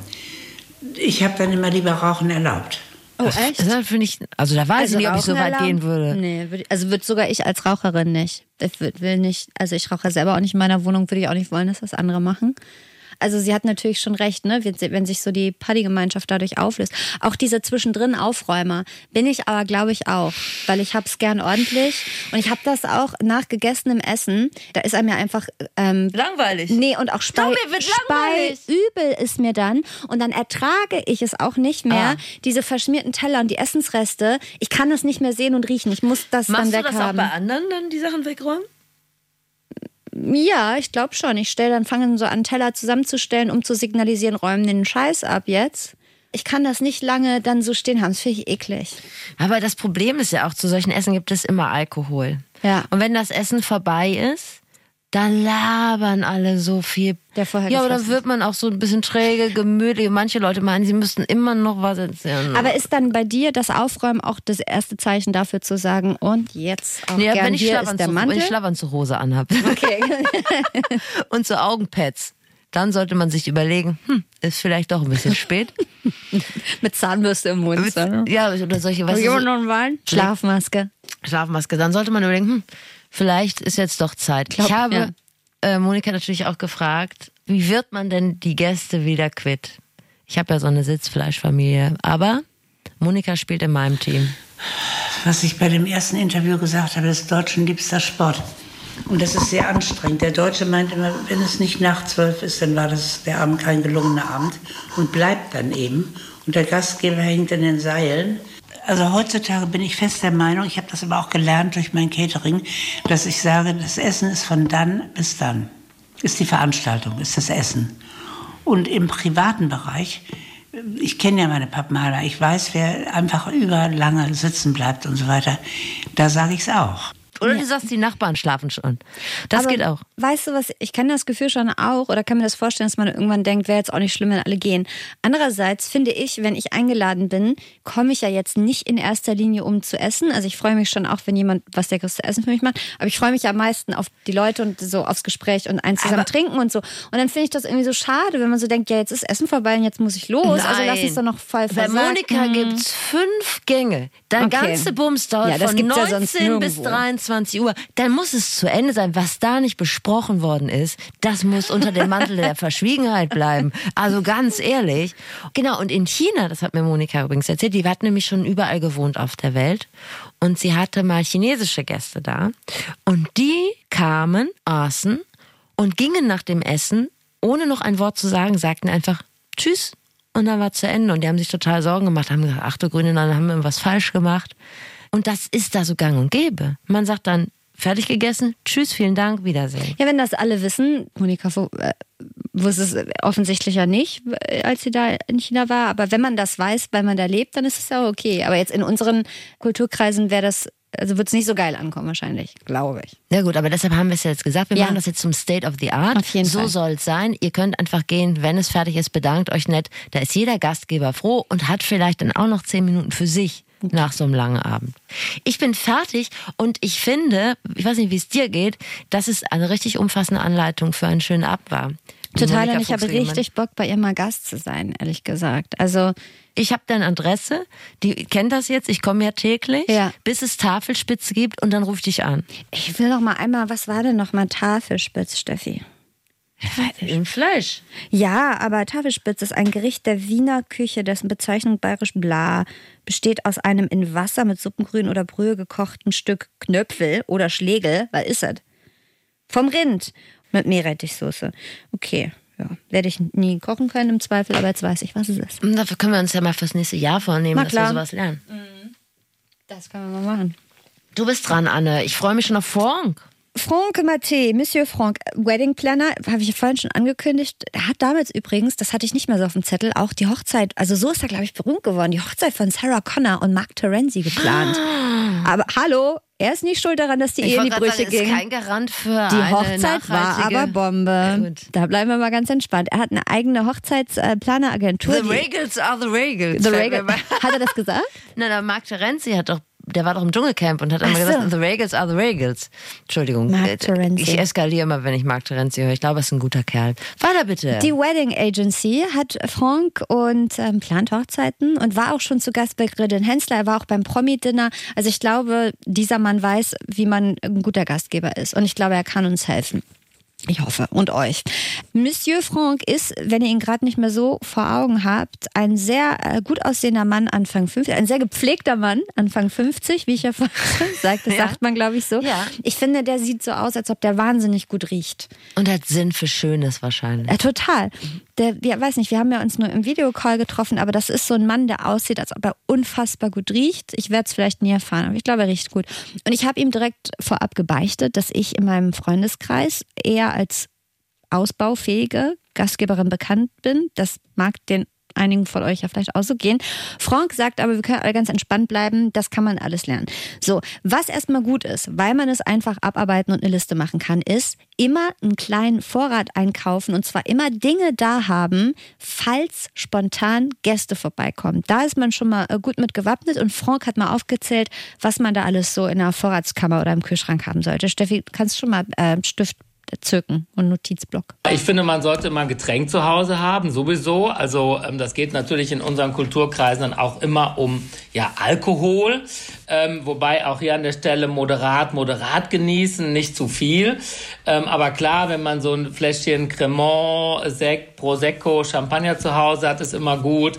Ich habe dann immer lieber Rauchen erlaubt. Oh, Das- Das finde ich, also da weiß ich nicht, ob ich so weit Rauchenalarm? gehen würde. Nee, also würde sogar ich als Raucherin nicht. Ich will nicht, also ich rauche selber auch nicht in meiner Wohnung, würde ich auch nicht wollen, dass das andere machen. Also sie hat natürlich schon recht, ne? wenn, sich so die Partygemeinschaft dadurch auflöst. Auch diese zwischendrin Aufräumer bin ich aber, glaube ich, auch, weil ich hab's gern ordentlich und ich habe das auch nach gegessenem Essen. Da ist einem ja einfach ähm, Langweilig. Nee, und auch Spei, mir, wird langweilig. Spei übel ist mir dann. Und dann ertrage ich es auch nicht mehr, Ah. diese verschmierten Teller und die Essensreste. Ich kann es nicht mehr sehen und riechen. Ich muss das Machst dann du das auch weghaben. bei anderen dann die Sachen wegräumen? Ja, ich glaube schon. Ich stelle dann, fange so an, Teller zusammenzustellen, um zu signalisieren, räumen den Scheiß ab jetzt. Ich kann das nicht lange dann so stehen haben. Das finde ich eklig. Aber das Problem ist ja auch, zu solchen Essen gibt es immer Alkohol. Ja. Und wenn das Essen vorbei ist, dann labern alle so viel. Der vorher ja, gefressen wird man auch so ein bisschen träge, gemütlich. Manche Leute meinen, sie müssten immer noch was erzählen. Aber ist dann bei dir das Aufräumen auch das erste Zeichen dafür zu sagen, und jetzt auch ja, gern wenn ich, hier ist der Schlafanzug, wenn Mantel? ich Schlafanzughose anhab okay. und so Augenpads, dann sollte man sich überlegen, hm, ist vielleicht doch ein bisschen spät. Mit Zahnbürste im Mund. so, ne? ja, oder solche, weißt du, noch einen Wein? Schlafmaske. Schlafmaske. Dann sollte man überlegen, hm, vielleicht ist jetzt doch Zeit. Glaub, ich habe ja. äh, Monika natürlich auch gefragt, wie wird man denn die Gäste wieder quitt? Ich habe ja so eine Sitzfleischfamilie, aber Monika spielt in meinem Team. Was ich bei dem ersten Interview gesagt habe, ist Deutschen liebster Sport. Und das ist sehr anstrengend. Der Deutsche meint immer, wenn es nicht nach zwölf ist, dann war das der Abend kein gelungener Abend und bleibt dann eben. Und der Gastgeber hängt in den Seilen. Also heutzutage bin ich fest der Meinung, ich habe das aber auch gelernt durch mein Catering, dass ich sage, das Essen ist von dann bis dann. Ist die Veranstaltung, ist das Essen. Und im privaten Bereich, ich kenne ja meine Pappenheimer, ich weiß, wer einfach über lange sitzen bleibt und so weiter, da sage ich es auch. Oder du sagst, die Nachbarn schlafen schon. Das Aber geht auch. Weißt du was, ich kenne das Gefühl schon auch oder kann mir das vorstellen, dass man irgendwann denkt, wäre jetzt auch nicht schlimm, wenn alle gehen. Andererseits finde ich, wenn ich eingeladen bin, komme ich ja jetzt nicht in erster Linie um zu essen. Also ich freue mich schon auch, wenn jemand was leckeres zu essen für mich macht. Aber ich freue mich am meisten auf die Leute und so aufs Gespräch und eins zusammen Aber- trinken und so. Und dann finde ich das irgendwie so schade, wenn man so denkt, ja, jetzt ist Essen vorbei und jetzt muss ich los. Also lass uns doch noch voll Bei versagen. Monika gibt's fünf Gänge. Der Okay. ganze Bums dauert Ja, von gibt's ja 19 sonst bis nirgendwo. 23 Uhr. Dann muss es zu Ende sein. Was da nicht besprochen worden ist, das muss unter dem Mantel der Verschwiegenheit bleiben. Also ganz ehrlich. Genau, und in China, das hat mir Monika übrigens erzählt, die hat nämlich schon überall gewohnt auf der Welt. Und sie hatte mal chinesische Gäste da. Und die kamen, aßen und gingen nach dem Essen, ohne noch ein Wort zu sagen, sagten einfach Tschüss. Und dann war zu Ende. Und die haben sich total Sorgen gemacht, haben gesagt, ach du Grüne, dann haben wir irgendwas falsch gemacht. Und das ist da so gang und gäbe. Man sagt dann, fertig gegessen, tschüss, vielen Dank, Wiedersehen. Ja, wenn das alle wissen, Monika äh, wusste es offensichtlich ja nicht, äh, als sie da in China war. Aber wenn man das weiß, weil man da lebt, dann ist es ja okay. Aber jetzt in unseren Kulturkreisen wäre das, also wird es nicht so geil ankommen wahrscheinlich, glaube ich. Ja gut, aber deshalb haben wir es ja jetzt gesagt. Wir Ja. machen das jetzt zum State of the Art. Auf jeden so Fall. soll es sein. Ihr könnt einfach gehen, wenn es fertig ist, bedankt euch nett. Da ist jeder Gastgeber froh und hat vielleicht dann auch noch zehn Minuten für sich nach so einem langen Abend. Ich bin fertig und ich finde, ich weiß nicht, wie es dir geht, dass es eine richtig umfassende Anleitung für einen schönen Abend war. Total, und ich habe richtig Bock, bei ihr mal Gast zu sein, ehrlich gesagt. Also, Ich habe deine Adresse, die kennt das jetzt, ich komme ja täglich, Ja. bis es Tafelspitze gibt und dann ruf ich dich an. ich will noch mal einmal, was war denn noch mal Tafelspitz, Steffi? Im Fleisch. Ja, aber Tafelspitz ist ein Gericht der Wiener Küche, dessen Bezeichnung bayerisch bla besteht aus einem in Wasser mit Suppengrün oder Brühe gekochten Stück Knöpfel oder Schlegel. Was ist das? Vom Rind mit Meerrettichsoße. Okay, ja. Werde ich nie kochen können im Zweifel, aber jetzt weiß ich, was es ist. Und dafür können wir uns ja mal fürs nächste Jahr vornehmen, dass klar. wir sowas lernen. Das können wir mal machen. Du bist dran, Anne. Ich freue mich schon auf Frank. Franck Maté, Monsieur Franck, Wedding Planner, habe ich ja vorhin schon angekündigt. Er hat damals übrigens, das hatte ich nicht mehr so auf dem Zettel, auch die Hochzeit, also so ist er, glaube ich, berühmt geworden, die Hochzeit von Sarah Connor und Mark Terenzi geplant. Aber hallo, er ist nicht schuld daran, dass die Ehe in die Brüche sagen, ging. ist kein Garant für Die eine Hochzeit war aber Bombe. Ja, da bleiben wir mal ganz entspannt. Er hat eine eigene Hochzeitsplaneragentur. The Regals are the Regals. The Fällt mir Regal. bei- Hat er das gesagt? Na, der Mark Terenzi hat doch, der war doch im Dschungelcamp und hat immer so. gesagt, the Regals are the Regals. Entschuldigung. Mark äh, Terenzi. Ich eskaliere immer, wenn ich Mark Terenzi höre. Ich glaube, er ist ein guter Kerl. Weiter bitte. Die Wedding Agency hat Frank und ähm, plant Hochzeiten und war auch schon zu Gast bei Gridin Hensler. Er war auch beim Promi-Dinner. Also ich glaube, dieser Mann weiß, wie man ein guter Gastgeber ist. Und ich glaube, er kann uns helfen. Ich hoffe. Und euch. Monsieur Franck ist, wenn ihr ihn gerade nicht mehr so vor Augen habt, ein sehr äh, gut aussehender Mann Anfang 50, ein sehr gepflegter Mann Anfang 50, wie ich ja vorhin sagte, Ja. sagt man, glaube ich, so. Ja. Ich finde, der sieht so aus, als ob der wahnsinnig gut riecht. und hat Sinn für Schönes wahrscheinlich. Ja, total. Der, wir weiß nicht, wir haben ja uns nur im Videocall getroffen, aber das ist so ein Mann, der aussieht, als ob er unfassbar gut riecht. Ich werde es vielleicht nie erfahren, aber ich glaube, er riecht gut. Und ich habe ihm direkt vorab gebeichtet, dass ich in meinem Freundeskreis eher als ausbaufähige Gastgeberin bekannt bin. Das mag den einigen von euch ja vielleicht auch so gehen. Frank sagt aber, wir können alle ganz entspannt bleiben, das kann man alles lernen. So, was erstmal gut ist, weil man es einfach abarbeiten und eine Liste machen kann, ist immer einen kleinen Vorrat einkaufen und zwar immer Dinge da haben, falls spontan Gäste vorbeikommen. Da ist man schon mal äh, gut mit gewappnet und Frank hat mal aufgezählt, was man da alles so in der Vorratskammer oder im Kühlschrank haben sollte. Steffi, kannst du schon mal äh, Stift zücken und Notizblock. Ich finde, man sollte immer ein Getränk zu Hause haben, sowieso. Also ähm, das geht natürlich in unseren Kulturkreisen dann auch immer um ja, Alkohol. Ähm, wobei auch hier an der Stelle moderat, moderat genießen, nicht zu viel. Ähm, aber klar, wenn man so ein Fläschchen Cremant, Sekt, Prosecco, Champagner zu Hause hat, ist immer gut.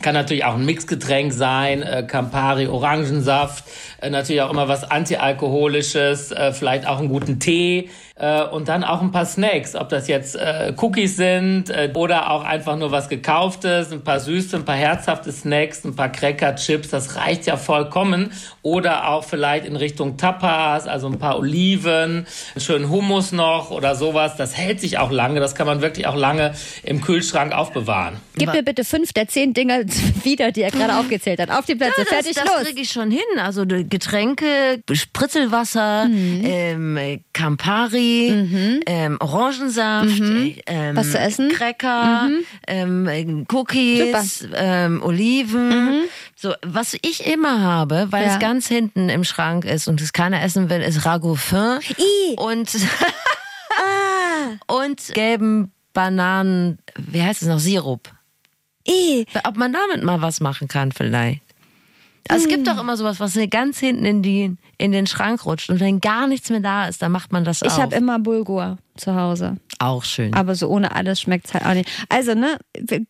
Kann natürlich auch ein Mixgetränk sein, äh, Campari, Orangensaft, äh, natürlich auch immer was Antialkoholisches, äh, vielleicht auch einen guten Tee äh, und dann auch ein paar Snacks, ob das jetzt äh, Cookies sind äh, oder auch einfach nur was gekauftes, ein paar süße, ein paar herzhafte Snacks, ein paar Cracker, Chips, das reicht ja vollkommen. Oder auch vielleicht in Richtung Tapas, also ein paar Oliven, einen schönen Hummus noch oder sowas. Das hält sich auch lange, das kann man wirklich auch lange im Kühlschrank aufbewahren. Gib mir bitte fünf der zehn Dinger wieder, die er gerade aufgezählt hat. Auf die Plätze, Ja, das, fertig, das los. kriege ich schon hin. Also Getränke, Spritzelwasser, Mhm. ähm, Campari, ähm, Orangensaft, ähm, Mhm. Was zu essen? Mhm. Cracker, ähm, Cookies, ähm, Oliven. So, was ich immer habe, weil Mhm. Ja. es ganz hinten im Schrank ist und es keiner essen will, ist Ragout fin I. und und gelben Bananen, wie heißt es noch, Sirup. I. Ob man damit mal was machen kann vielleicht. Also es gibt doch immer sowas, was ganz hinten in, die, in den Schrank rutscht und wenn gar nichts mehr da ist, dann macht man das Ich auf. habe immer Bulgur zu Hause. Auch schön. Aber so ohne alles schmeckt's halt auch nicht. Also, ne,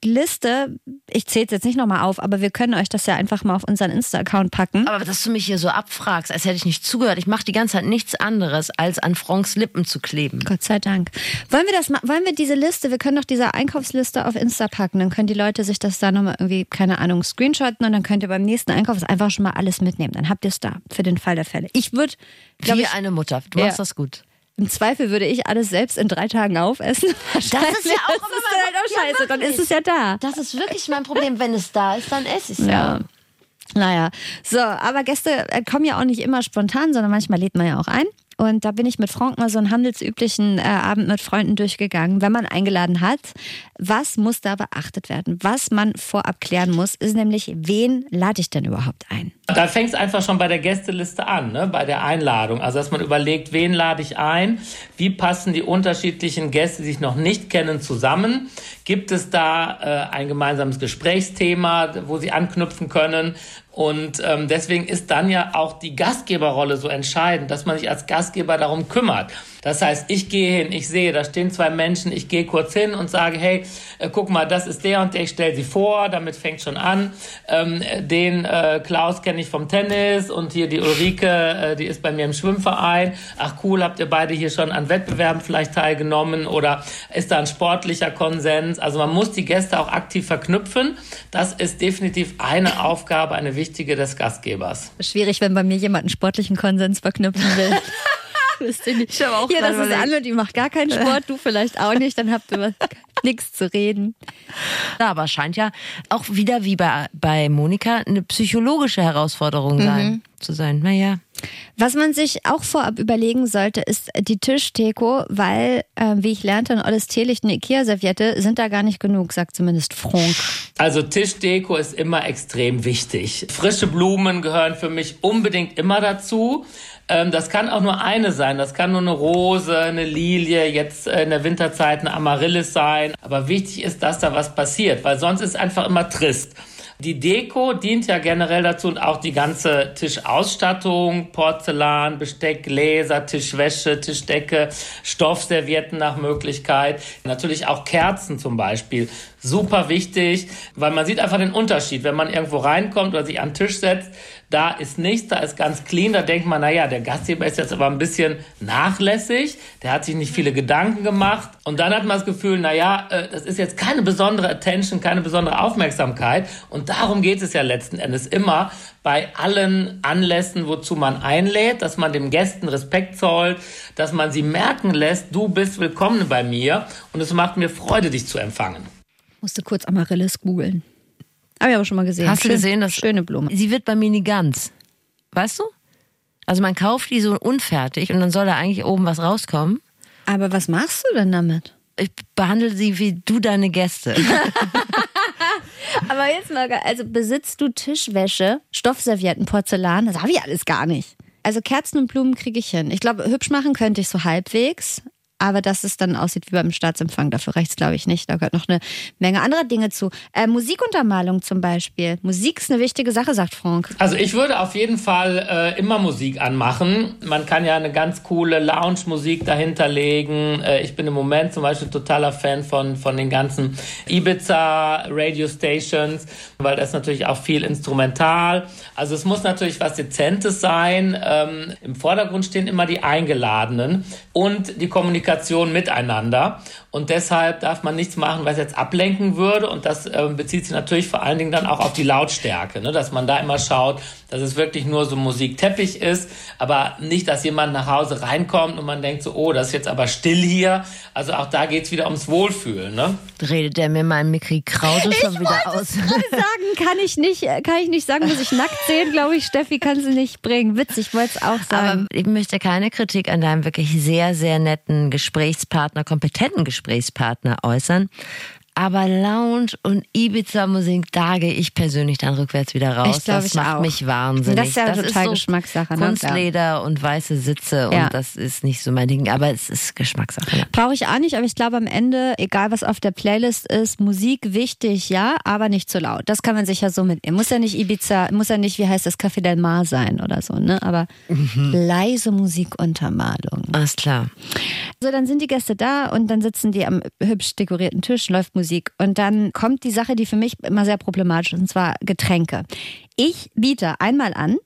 Liste, ich zähle es jetzt nicht nochmal auf, aber wir können euch das ja einfach mal auf unseren Insta-Account packen. Aber dass du mich hier so abfragst, als hätte ich nicht zugehört. Ich mache die ganze Zeit nichts anderes, als an Franks Lippen zu kleben. Gott sei Dank. Wollen wir das wollen wir diese Liste, wir können doch diese Einkaufsliste auf Insta packen, dann können die Leute sich das da nochmal irgendwie, keine Ahnung, screenshotten und dann könnt ihr beim nächsten Einkauf einfach schon mal alles mitnehmen. Dann habt ihr es da für den Fall der Fälle. Ich würde, glaube Wie ich, eine Mutter. Du Ja. machst das gut. Im Zweifel würde ich alles selbst in drei Tagen aufessen. Das ist ja auch das ist immer dann halt auch Ja, scheiße, mach dann ist es ja da. Das ist wirklich mein Problem. Wenn es da ist, dann esse ich es. Ja. Naja, so, aber Gäste äh, kommen ja auch nicht immer spontan, sondern manchmal lädt man ja auch ein. Und da bin ich mit Frank mal so einen handelsüblichen äh, Abend mit Freunden durchgegangen, wenn man eingeladen hat. Was muss da beachtet werden? Was man vorab klären muss, ist nämlich, wen lade ich denn überhaupt ein? Da fängt es einfach schon bei der Gästeliste an, ne? bei der Einladung. Also, dass man überlegt, wen lade ich ein? Wie passen die unterschiedlichen Gäste, die sich noch nicht kennen, zusammen? Gibt es da äh, ein gemeinsames Gesprächsthema, wo sie anknüpfen können? Und ähm, deswegen ist dann ja auch die Gastgeberrolle so entscheidend, dass man sich als Gastgeber darum kümmert. Das heißt, ich gehe hin, ich sehe, da stehen zwei Menschen, ich gehe kurz hin und sage, hey, äh, guck mal, das ist der und der, ich stelle sie vor, damit fängt schon an. Ähm, den äh, Klaus kenne ich vom Tennis und hier die Ulrike, äh, die ist bei mir im Schwimmverein. Ach cool, habt ihr beide hier schon an Wettbewerben vielleicht teilgenommen oder ist da ein sportlicher Konsens? Also man muss die Gäste auch aktiv verknüpfen. Das ist definitiv eine Aufgabe, eine wichtige des Gastgebers. Schwierig, wenn bei mir jemand einen sportlichen Konsens verknüpfen will. Wisst ihr nicht. Ich hab auch Hier, das ist. Anne, die macht gar keinen Sport, du vielleicht auch nicht, dann habt ihr nichts zu reden. Ja, aber scheint ja auch wieder wie bei, bei Monika eine psychologische Herausforderung sein, zu sein. Naja. Was man sich auch vorab überlegen sollte, ist die Tischdeko, weil, äh, wie ich lernte, ein olles Teelicht, eine Ikea-Serviette sind da gar nicht genug, sagt zumindest Frank. Also Tischdeko ist immer extrem wichtig. Frische Blumen gehören für mich unbedingt immer dazu. Ähm, das kann auch nur eine sein. Das kann nur eine Rose, eine Lilie, jetzt äh, in der Winterzeit eine Amaryllis sein. Aber wichtig ist, dass da was passiert, weil sonst ist einfach immer trist. Die Deko dient ja generell dazu und auch die ganze Tischausstattung, Porzellan, Besteck, Gläser, Tischwäsche, Tischdecke, Stoffservietten nach Möglichkeit. Natürlich auch Kerzen zum Beispiel. Super wichtig, weil man sieht einfach den Unterschied. Wenn man irgendwo reinkommt oder sich an den Tisch setzt, da ist nichts, da ist ganz clean, da denkt man, naja, der Gastgeber ist jetzt aber ein bisschen nachlässig, der hat sich nicht viele Gedanken gemacht und dann hat man das Gefühl, naja, äh, das ist jetzt keine besondere Attention, keine besondere Aufmerksamkeit und darum geht es ja letzten Endes immer bei allen Anlässen, wozu man einlädt, dass man dem Gästen Respekt zollt, dass man sie merken lässt, du bist willkommen bei mir und es macht mir Freude, dich zu empfangen. Musste kurz Amaryllis googeln. Habe ich aber schon mal gesehen. Hast du gesehen, dass schöne Blume. Sie wird bei mir nie ganz. Weißt du? Also man kauft die so unfertig und dann soll da eigentlich oben was rauskommen. Aber was machst du denn damit? Ich behandle sie wie du deine Gäste. Aber jetzt mal, also besitzt du Tischwäsche, Stoffservietten, Porzellan? Das habe ich alles gar nicht. Also Kerzen und Blumen kriege ich hin. Ich glaube, hübsch machen könnte ich so halbwegs. Aber dass es dann aussieht wie beim Staatsempfang, dafür reicht es, glaube ich, nicht. Da gehört noch eine Menge anderer Dinge zu. Äh, Musikuntermalung zum Beispiel. Musik ist eine wichtige Sache, sagt Frank. Also ich würde auf jeden Fall äh, immer Musik anmachen. Man kann ja eine ganz coole Lounge-Musik dahinter legen. Äh, ich bin im Moment zum Beispiel totaler Fan von, von den ganzen Ibiza-Radio-Stations, weil das natürlich auch viel instrumental. Also es muss natürlich was Dezentes sein. Ähm, Im Vordergrund stehen immer die Eingeladenen und die Kommunikation miteinander. Und deshalb darf man nichts machen, was jetzt ablenken würde. Und das ähm, bezieht sich natürlich vor allen Dingen dann auch auf die Lautstärke, ne? dass man da immer schaut, dass es wirklich nur so Musikteppich ist, aber nicht, dass jemand nach Hause reinkommt und man denkt so, oh, das ist jetzt aber still hier. Also auch da geht's wieder ums Wohlfühlen. Ne? Redet der mir meinen Mikri Krause schon wieder aus? sagen kann ich nicht, äh, kann ich nicht sagen, muss ich nackt sehen, glaube ich. Steffi kann sie nicht bringen. Witzig, wollte es auch Aber sagen. ich möchte keine Kritik an deinem wirklich sehr, sehr netten Gesprächspartner, kompetenten Gesprächspartner äußern. Aber Lounge und Ibiza-Musik, da gehe ich persönlich dann rückwärts wieder raus. Ich glaub, das ich macht auch. mich wahnsinnig. Das ist ja total Geschmackssache, ne? Kunstleder und weiße Sitze Ja. und das ist nicht so mein Ding. Aber es ist Geschmackssache. Ja. Brauche ich auch nicht, aber ich glaube am Ende, egal was auf der Playlist ist, Musik wichtig, ja, aber nicht zu laut. Das kann man sich ja so mitnehmen. Muss ja nicht Ibiza, muss ja nicht, wie heißt das, Café del Mar sein oder so, ne? Aber leise Musikuntermalung. Alles klar. So, dann sind die Gäste da und dann sitzen die am hübsch dekorierten Tisch, läuft Musik. Und dann kommt die Sache, die für mich immer sehr problematisch ist, und zwar Getränke. Ich biete einmal an,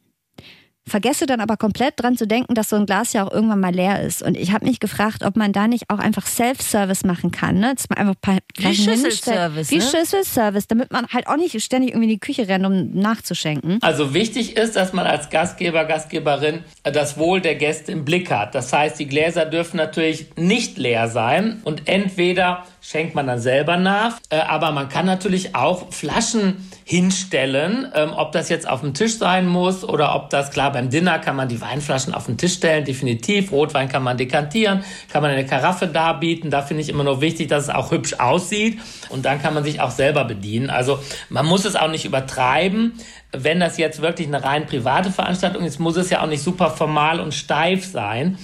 vergesse dann aber komplett dran zu denken, dass so ein Glas ja auch irgendwann mal leer ist. Und ich habe mich gefragt, ob man da nicht auch einfach Self-Service machen kann. Ne? Dass man einfach ein paar Flaschen Schüsselservice. Wie ne? Schüsselservice, damit man halt auch nicht ständig irgendwie in die Küche rennt, um nachzuschenken. Also wichtig ist, dass man als Gastgeber, Gastgeberin äh, das Wohl der Gäste im Blick hat. Das heißt, die Gläser dürfen natürlich nicht leer sein und entweder schenkt man dann selber nach, äh, aber man kann natürlich auch Flaschen hinstellen, ähm, ob das jetzt auf dem Tisch sein muss oder ob das, klar, beim Dinner kann man die Weinflaschen auf den Tisch stellen, definitiv. Rotwein kann man dekantieren, kann man eine Karaffe darbieten. Da finde ich immer nur wichtig, dass es auch hübsch aussieht und dann kann man sich auch selber bedienen. Also man muss es auch nicht übertreiben. Wenn das jetzt wirklich eine rein private Veranstaltung ist, muss es ja auch nicht super formal und steif sein.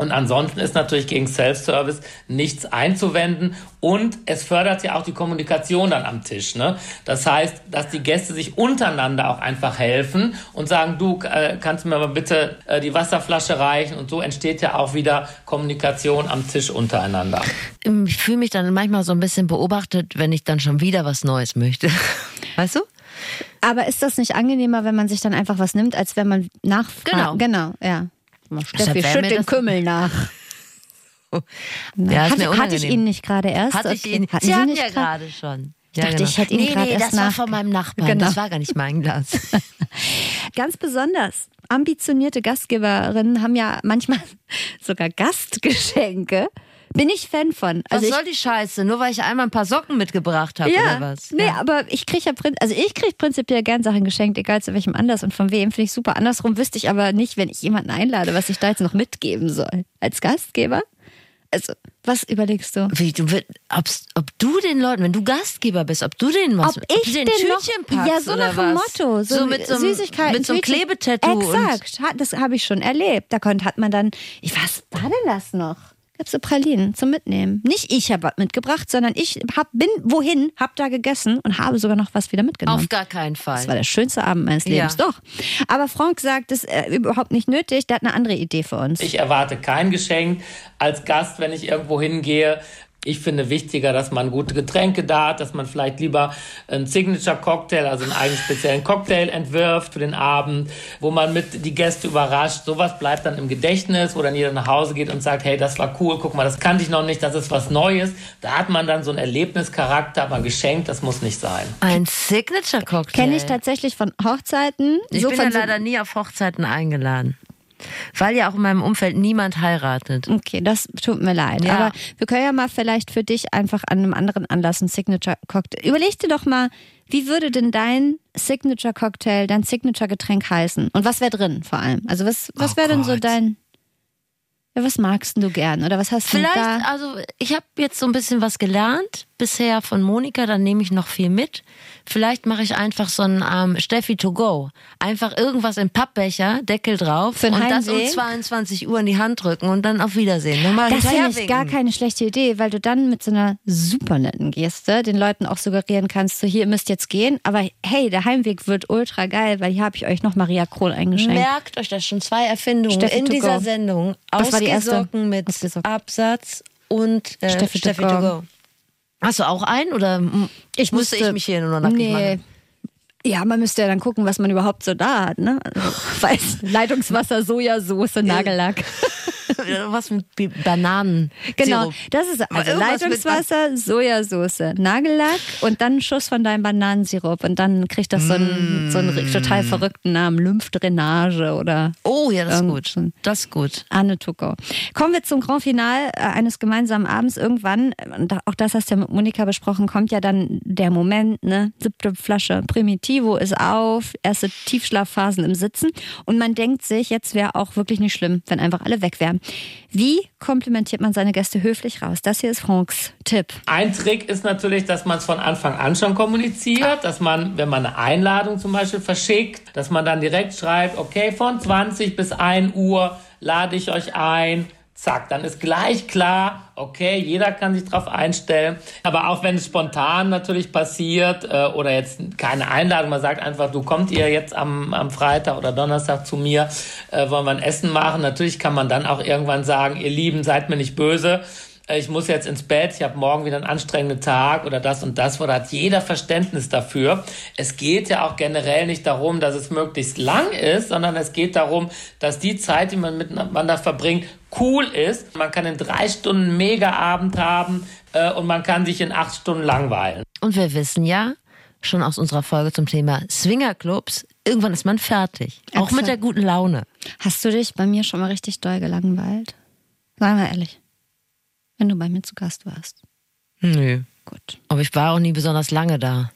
Und ansonsten ist natürlich gegen Self-Service nichts einzuwenden. Und es fördert ja auch die Kommunikation dann am Tisch. Ne? Das heißt, dass die Gäste sich untereinander auch einfach helfen und sagen, du äh, kannst mir mal bitte äh, die Wasserflasche reichen. Und so entsteht ja auch wieder Kommunikation am Tisch untereinander. Ich fühle mich dann manchmal so ein bisschen beobachtet, wenn ich dann schon wieder was Neues möchte. Weißt du? Aber ist das nicht angenehmer, wenn man sich dann einfach was nimmt, als wenn man nachfragt? Genau. Genau, ja. Steffi, wäre schütt den Kümmel nach. Ja, ist hatte, hatte ich. Ihnen nicht gerade erst? Hatte ich ihn. Hatten Sie Sie hatten ja gerade schon. Ja, dachte, ich hätte ihn nee, gerade nee, erst das war von meinem Nachbarn. Genau. Das war gar nicht mein Glas. Ganz besonders ambitionierte Gastgeberinnen haben ja manchmal sogar Gastgeschenke. Bin ich Fan von. Was Also ich, soll die Scheiße? Nur weil ich einmal ein paar Socken mitgebracht habe ja, oder was? nee, Ja. aber ich kriege ja, also ich kriege prinzipiell gern Sachen geschenkt, egal zu welchem Anlass und von wem, finde ich super. Andersrum wüsste ich aber nicht, wenn ich jemanden einlade, was ich da jetzt noch mitgeben soll. Als Gastgeber? Also, was überlegst du? Wie, du ob du den Leuten, wenn du Gastgeber bist, ob du den machst, Ob ich du den den noch, Tütchen packst ja, so nach dem was? Motto, so, mit so einem, Süßigkeiten, mit so einem. Klebetattoo. Exakt, das habe ich schon erlebt. Da konnte, hat man dann, ich, was war denn das noch? Gab's so Pralinen zum Mitnehmen. Nicht ich habe was mitgebracht, sondern ich hab, bin wohin, hab da gegessen und habe sogar noch was wieder mitgenommen. Auf gar keinen Fall. das war der schönste Abend meines Ja. Lebens, doch. Aber Frank sagt, das ist äh, überhaupt nicht nötig. Der hat eine andere Idee für uns. Ich erwarte kein Geschenk als Gast, wenn ich irgendwo hingehe. Ich finde wichtiger, dass man gute Getränke da hat, dass man vielleicht lieber einen Signature-Cocktail, also einen eigenen speziellen Cocktail entwirft für den Abend, wo man mit die Gäste überrascht. Sowas bleibt dann im Gedächtnis, wo dann jeder nach Hause geht und sagt, hey, das war cool, guck mal, das kannte ich noch nicht, das ist was Neues. Da hat man dann so einen Erlebnischarakter, aber ein Geschenk, das muss nicht sein. Ein Signature-Cocktail. Kenne ich tatsächlich von Hochzeiten. Ich so bin von ja leider nie auf Hochzeiten eingeladen. Weil ja auch in meinem Umfeld niemand heiratet. Okay, das tut mir leid. Ja. Aber wir können ja mal vielleicht für dich einfach an einem anderen Anlass einen Signature-Cocktail. Überleg dir doch mal, wie würde denn dein Signature-Cocktail, dein Signature-Getränk heißen? Und was wäre drin vor allem? Also was, was Oh wäre denn so dein... Ja, was magst du gern? Oder was hast du Vielleicht, also ich habe jetzt so ein bisschen was gelernt bisher von Monika, dann nehme ich noch viel mit. Vielleicht mache ich einfach so ein ähm, Steffi to go. Einfach irgendwas im Pappbecher, Deckel drauf Für und das um Heimweg? 22 Uhr in die Hand drücken und dann auf Wiedersehen. Nochmal Das finde ich gar keine schlechte Idee, weil du dann mit so einer super netten Geste den Leuten auch suggerieren kannst, so hier ihr müsst jetzt gehen, aber hey, der Heimweg wird ultra geil, weil hier habe ich euch noch Maria Krohl eingeschenkt. Merkt euch das schon zwei Erfindungen Steffi in dieser go. Sendung. Was war die erste? Ausgesocken mit. Absatz und äh, Steffi Steffi, to go. go. Hast du auch einen oder Ich musste musste- ich mich hier nur nackig nee. machen? Ja, man müsste ja dann gucken, was man überhaupt so da hat, ne? Also, Leitungswasser, Sojasauce, Nagellack. Was mit Bananen. Genau, das ist also Leitungswasser, Sojasauce, Nagellack und dann ein Schuss von deinem Bananensirup und dann kriegt das so einen, so einen Mm. total verrückten Namen, Lymphdrainage oder Oh ja, das ist gut. Das ist gut. Anne Tucko. Kommen wir zum Grand Finale äh, eines gemeinsamen Abends. Irgendwann, und auch das hast du ja mit Monika besprochen, kommt ja dann der Moment, ne? Siebte Flasche Primitivo ist auf, erste Tiefschlafphasen im Sitzen. Und man denkt sich, jetzt wäre auch wirklich nicht schlimm, wenn einfach alle weg wären. Wie komplimentiert man seine Gäste höflich raus? Das hier ist Franks Tipp. Ein Trick ist natürlich, dass man es von Anfang an schon kommuniziert, dass man, wenn man eine Einladung zum Beispiel verschickt, dass man dann direkt schreibt, okay, von 20 bis 1 Uhr lade ich euch ein. Zack, dann ist gleich klar, okay, jeder kann sich drauf einstellen. Aber auch wenn es spontan natürlich passiert äh, oder jetzt keine Einladung, man sagt einfach, du kommt ihr jetzt am, am Freitag oder Donnerstag zu mir, äh, wollen wir ein Essen machen. Natürlich kann man dann auch irgendwann sagen, ihr Lieben, seid mir nicht böse äh, ich muss jetzt ins Bett, ich habe morgen wieder einen anstrengenden Tag oder das und das, da hat jeder Verständnis dafür. Es geht ja auch generell nicht darum, dass es möglichst lang ist, sondern es geht darum, dass die Zeit, die man miteinander verbringt, cool ist. Man kann in drei Stunden einen Mega-Abend haben äh, und man kann sich in acht Stunden langweilen. Und wir wissen ja schon aus unserer Folge zum Thema Swingerclubs, irgendwann ist man fertig. Auch Exakt. mit der guten Laune. Hast du dich bei mir schon mal richtig doll gelangweilt? Sei mal ehrlich. Wenn du bei mir zu Gast warst. Nö. Gut. Aber ich war auch nie besonders lange da.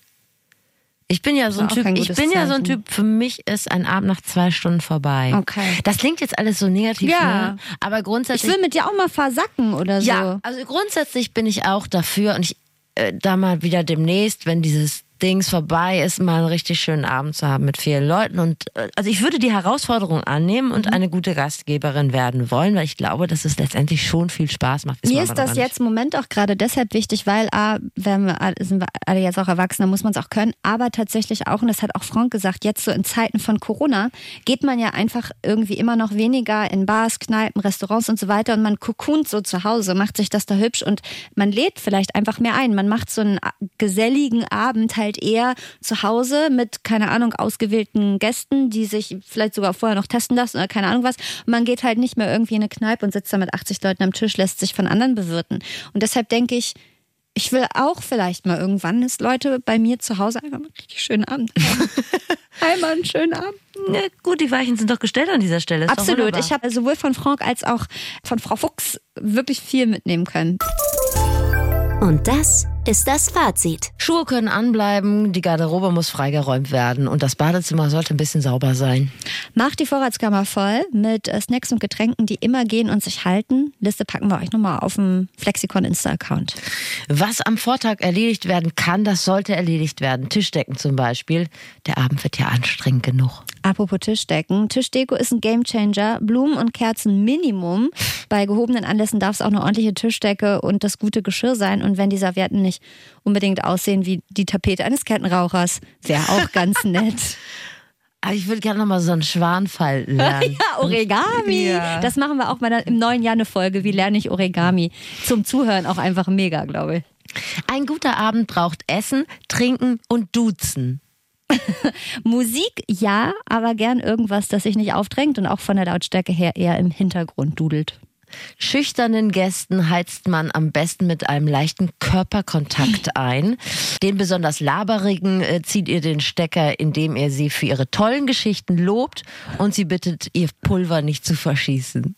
Ich bin ja so ein Typ, ich bin ja so ein. Typ, für mich ist ein Abend nach zwei Stunden vorbei. Okay. Das klingt jetzt alles so negativ, Ja. ne? aber Ich grundsätzlich. will mit dir auch mal versacken oder so. Ja, also grundsätzlich bin ich auch dafür und ich äh, da mal wieder demnächst, wenn dieses Dings vorbei ist, mal einen richtig schönen Abend zu haben mit vielen Leuten. Und äh, also ich würde die Herausforderung annehmen und Mhm. eine gute Gastgeberin werden wollen, weil ich glaube, dass es letztendlich schon viel Spaß macht. Mir ist das jetzt im Moment auch gerade deshalb wichtig, weil A, werden wir, alle- sind wir alle jetzt auch erwachsen, da muss man es auch können, aber tatsächlich auch, und das hat auch Frank gesagt, jetzt so in Zeiten von Corona geht man ja einfach irgendwie immer noch weniger in Bars, Kneipen, Restaurants und so weiter und man kokont so zu Hause, macht sich das da hübsch und man lädt vielleicht einfach mehr ein. Man macht so einen a- geselligen Abend halt eher zu Hause mit, keine Ahnung, ausgewählten Gästen, die sich vielleicht sogar vorher noch testen lassen oder keine Ahnung was. Und man geht halt nicht mehr irgendwie in eine Kneipe und sitzt da mit 80 Leuten am Tisch, lässt sich von anderen bewirten. Und deshalb denke ich, ich will auch vielleicht mal irgendwann, dass Leute bei mir zu Hause einfach mal einen richtig schönen Abend haben. Einmal einen schönen Abend. Ja, gut, die Weichen sind doch gestellt an dieser Stelle. Ist Absolut. Ich habe sowohl von Frank als auch von Frau Fuchs wirklich viel mitnehmen können. Und das ist das Fazit. Schuhe können anbleiben, die Garderobe muss freigeräumt werden und das Badezimmer sollte ein bisschen sauber sein. Macht die Vorratskammer voll mit äh, Snacks und Getränken, die immer gehen und sich halten. Liste packen wir euch nochmal auf dem Flexikon Insta-Account. Was am Vortag erledigt werden kann, das sollte erledigt werden. Tischdecken zum Beispiel. Der Abend wird ja anstrengend genug. Apropos Tischdecken. Tischdeko ist ein Gamechanger. Blumen und Kerzen Minimum. Bei gehobenen Anlässen darf es auch eine ordentliche Tischdecke und das gute Geschirr sein. Und wenn die Servietten nicht unbedingt aussehen wie die Tapete eines Kettenrauchers, wäre auch ganz nett. Aber ich würde gerne noch mal so einen Schwanfall lernen. Ja, Origami. Ja. Das machen wir auch mal im neuen Jahr eine Folge. Wie lerne ich Origami? Zum Zuhören auch einfach mega, glaube ich. Ein guter Abend braucht Essen, Trinken und Duzen. Musik ja, aber gern irgendwas, das sich nicht aufdrängt und auch von der Lautstärke her eher im Hintergrund dudelt. Schüchternen Gästen heizt man am besten mit einem leichten Körperkontakt ein. Den besonders laberigen äh, zieht ihr den Stecker, indem ihr sie für ihre tollen Geschichten lobt und sie bittet, ihr Pulver nicht zu verschießen.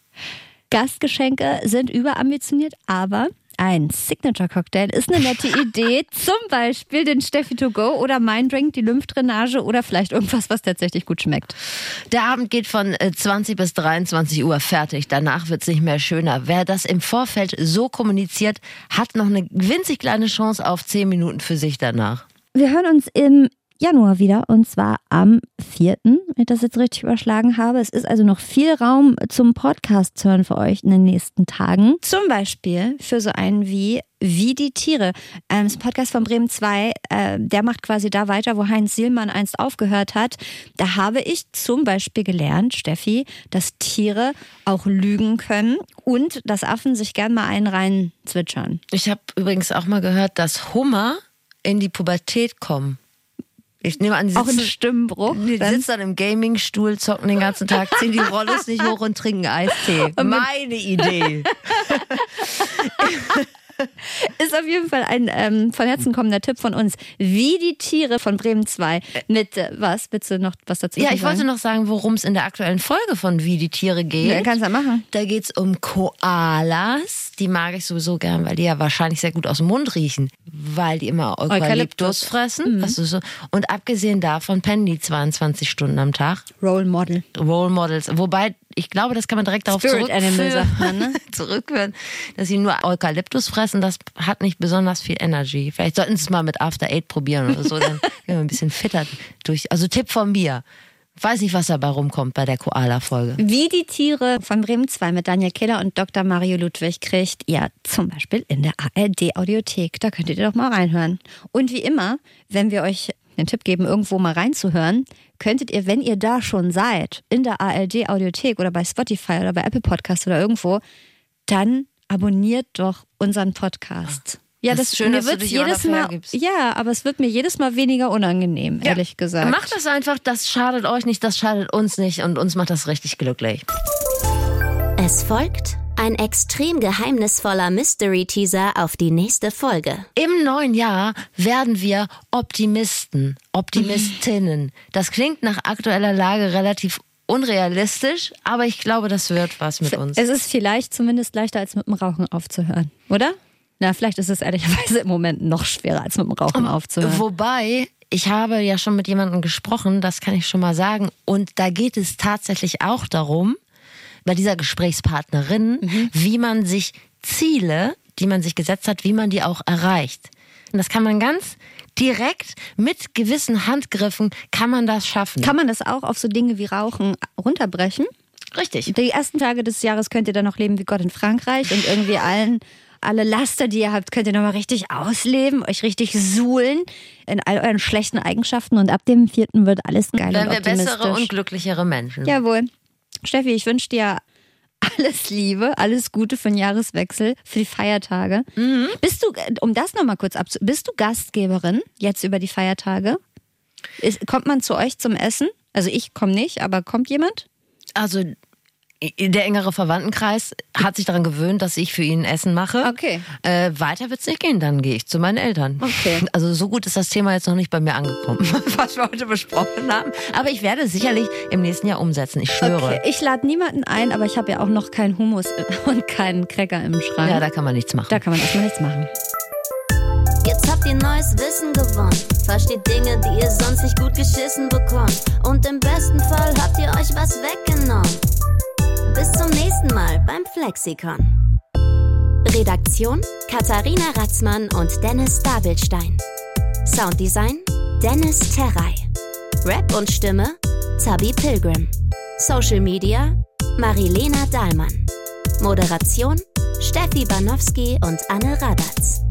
Gastgeschenke sind überambitioniert, aber ein Signature-Cocktail ist eine nette Idee. Zum Beispiel den Steffi to go oder mein Drink, die Lymphdrainage oder vielleicht irgendwas, was tatsächlich gut schmeckt. Der Abend geht von äh, 20 bis 23 Uhr fertig. Danach wird es nicht mehr schöner. Wer das im Vorfeld so kommuniziert, hat noch eine winzig kleine Chance auf 10 Minuten für sich danach. Wir hören uns im Januar wieder und zwar am 4., wenn ich das jetzt richtig überschlagen habe. Es ist also noch viel Raum zum Podcast hören für euch in den nächsten Tagen. Zum Beispiel für so einen wie Wie die Tiere. Ähm, das Podcast von Bremen 2, äh, der macht quasi da weiter, wo Heinz Sielmann einst aufgehört hat. Da habe ich zum Beispiel gelernt, Steffi, dass Tiere auch lügen können und dass Affen sich gern mal einen rein zwitschern. Ich habe übrigens auch mal gehört, dass Hummer in die Pubertät kommen. Ich nehme an, die Auch ein sitzen, Stimmbruch. die dann? sitzen dann im Gamingstuhl, zocken den ganzen Tag, ziehen die Rollos nicht hoch und trinken Eistee. Meine Idee. Ist auf jeden Fall ein ähm, von Herzen kommender Tipp von uns. Wie die Tiere von Bremen 2. Mit äh, was? Willst du noch was dazu Ja, sagen? ich wollte noch sagen, worum es in der aktuellen Folge von Wie die Tiere geht. Ja, kannst du ja machen. Da geht es um Koalas. Die mag ich sowieso gern, weil die ja wahrscheinlich sehr gut aus dem Mund riechen. Weil die immer Eukalyptus, Eukalyptus. fressen. Was du so. Und abgesehen davon pennen die 22 Stunden am Tag. Role Model. Role Models. Wobei, ich glaube, das kann man direkt darauf Spirit zurückführen, Animal, sagt man, ne? zurückführen, dass sie nur Eukalyptus fressen. Das hat nicht besonders viel Energy. Vielleicht sollten sie es mal mit After Eight probieren oder so. Dann werden wir ein bisschen fitter durch. Also Tipp von mir. Weiß nicht, was dabei rumkommt bei der Koala-Folge. Wie die Tiere von Bremen 2 mit Daniel Keller und Dr. Mario Ludwig kriegt ihr zum Beispiel in der ARD-Audiothek. Da könnt ihr doch mal reinhören. Und wie immer, wenn wir euch den Tipp geben, irgendwo mal reinzuhören, könntet ihr, wenn ihr da schon seid, in der ARD-Audiothek oder bei Spotify oder bei Apple Podcast oder irgendwo, dann abonniert doch unseren Podcast. Ja, Das das, ist schön, mir auch jedes Mal. Ja, aber es wird mir jedes Mal weniger unangenehm, ehrlich gesagt. Macht das einfach, das schadet euch nicht, das schadet uns nicht und uns macht das richtig glücklich. Es folgt ein extrem geheimnisvoller Mystery-Teaser auf die nächste Folge. Im neuen Jahr werden wir Optimisten, Optimistinnen. Das klingt nach aktueller Lage relativ unrealistisch, aber ich glaube, das wird was mit uns. Es ist vielleicht zumindest leichter, als mit dem Rauchen aufzuhören, oder? Na, vielleicht ist es ehrlicherweise im Moment noch schwerer, als mit dem Rauchen aufzuhören. Wobei, ich habe ja schon mit jemandem gesprochen, das kann ich schon mal sagen. Und da geht es tatsächlich auch darum, bei dieser Gesprächspartnerin, Mhm. wie man sich Ziele, die man sich gesetzt hat, wie man die auch erreicht. Und das kann man ganz direkt mit gewissen Handgriffen kann man das schaffen. Kann man das auch auf so Dinge wie Rauchen runterbrechen? Richtig. Die ersten Tage des Jahres könnt ihr dann noch leben wie Gott in Frankreich und irgendwie allen alle Laster, die ihr habt, könnt ihr nochmal richtig ausleben, euch richtig suhlen in all euren schlechten Eigenschaften und ab dem vierten wird alles geil Werden und wir bessere und glücklichere Menschen. Jawohl. Steffi, ich wünsche dir alles Liebe, alles Gute für den Jahreswechsel, für die Feiertage. Mhm. Bist du, um das nochmal kurz abzu... Bist du Gastgeberin jetzt über die Feiertage? Ist, kommt man zu euch zum Essen? Also ich komme nicht, aber kommt jemand? Also der engere Verwandtenkreis hat sich daran gewöhnt, dass ich für ihn Essen mache. Okay. Äh, weiter wird's nicht gehen, dann gehe ich zu meinen Eltern. Okay. Also so gut ist das Thema jetzt noch nicht bei mir angekommen, was wir heute besprochen haben. Aber ich werde es sicherlich im nächsten Jahr umsetzen. Ich schwöre. Okay, ich lade niemanden ein, aber ich habe ja auch noch keinen Hummus und keinen Cracker im Schrank. Ja, da kann man nichts machen. da kann man erstmal nichts machen. Jetzt habt ihr neues Wissen gewonnen. Versteht Dinge, die ihr sonst nicht gut geschissen bekommt. Und im besten Fall habt ihr euch was weggenommen. Bis zum nächsten Mal beim Flexikon. Redaktion Katharina Ratzmann und Dennis Dabelstein. Sounddesign Dennis Terrei. Rap und Stimme Zabi Pilgrim. Social Media Marilena Dahlmann. Moderation Steffi Banowski und Anne Radatz.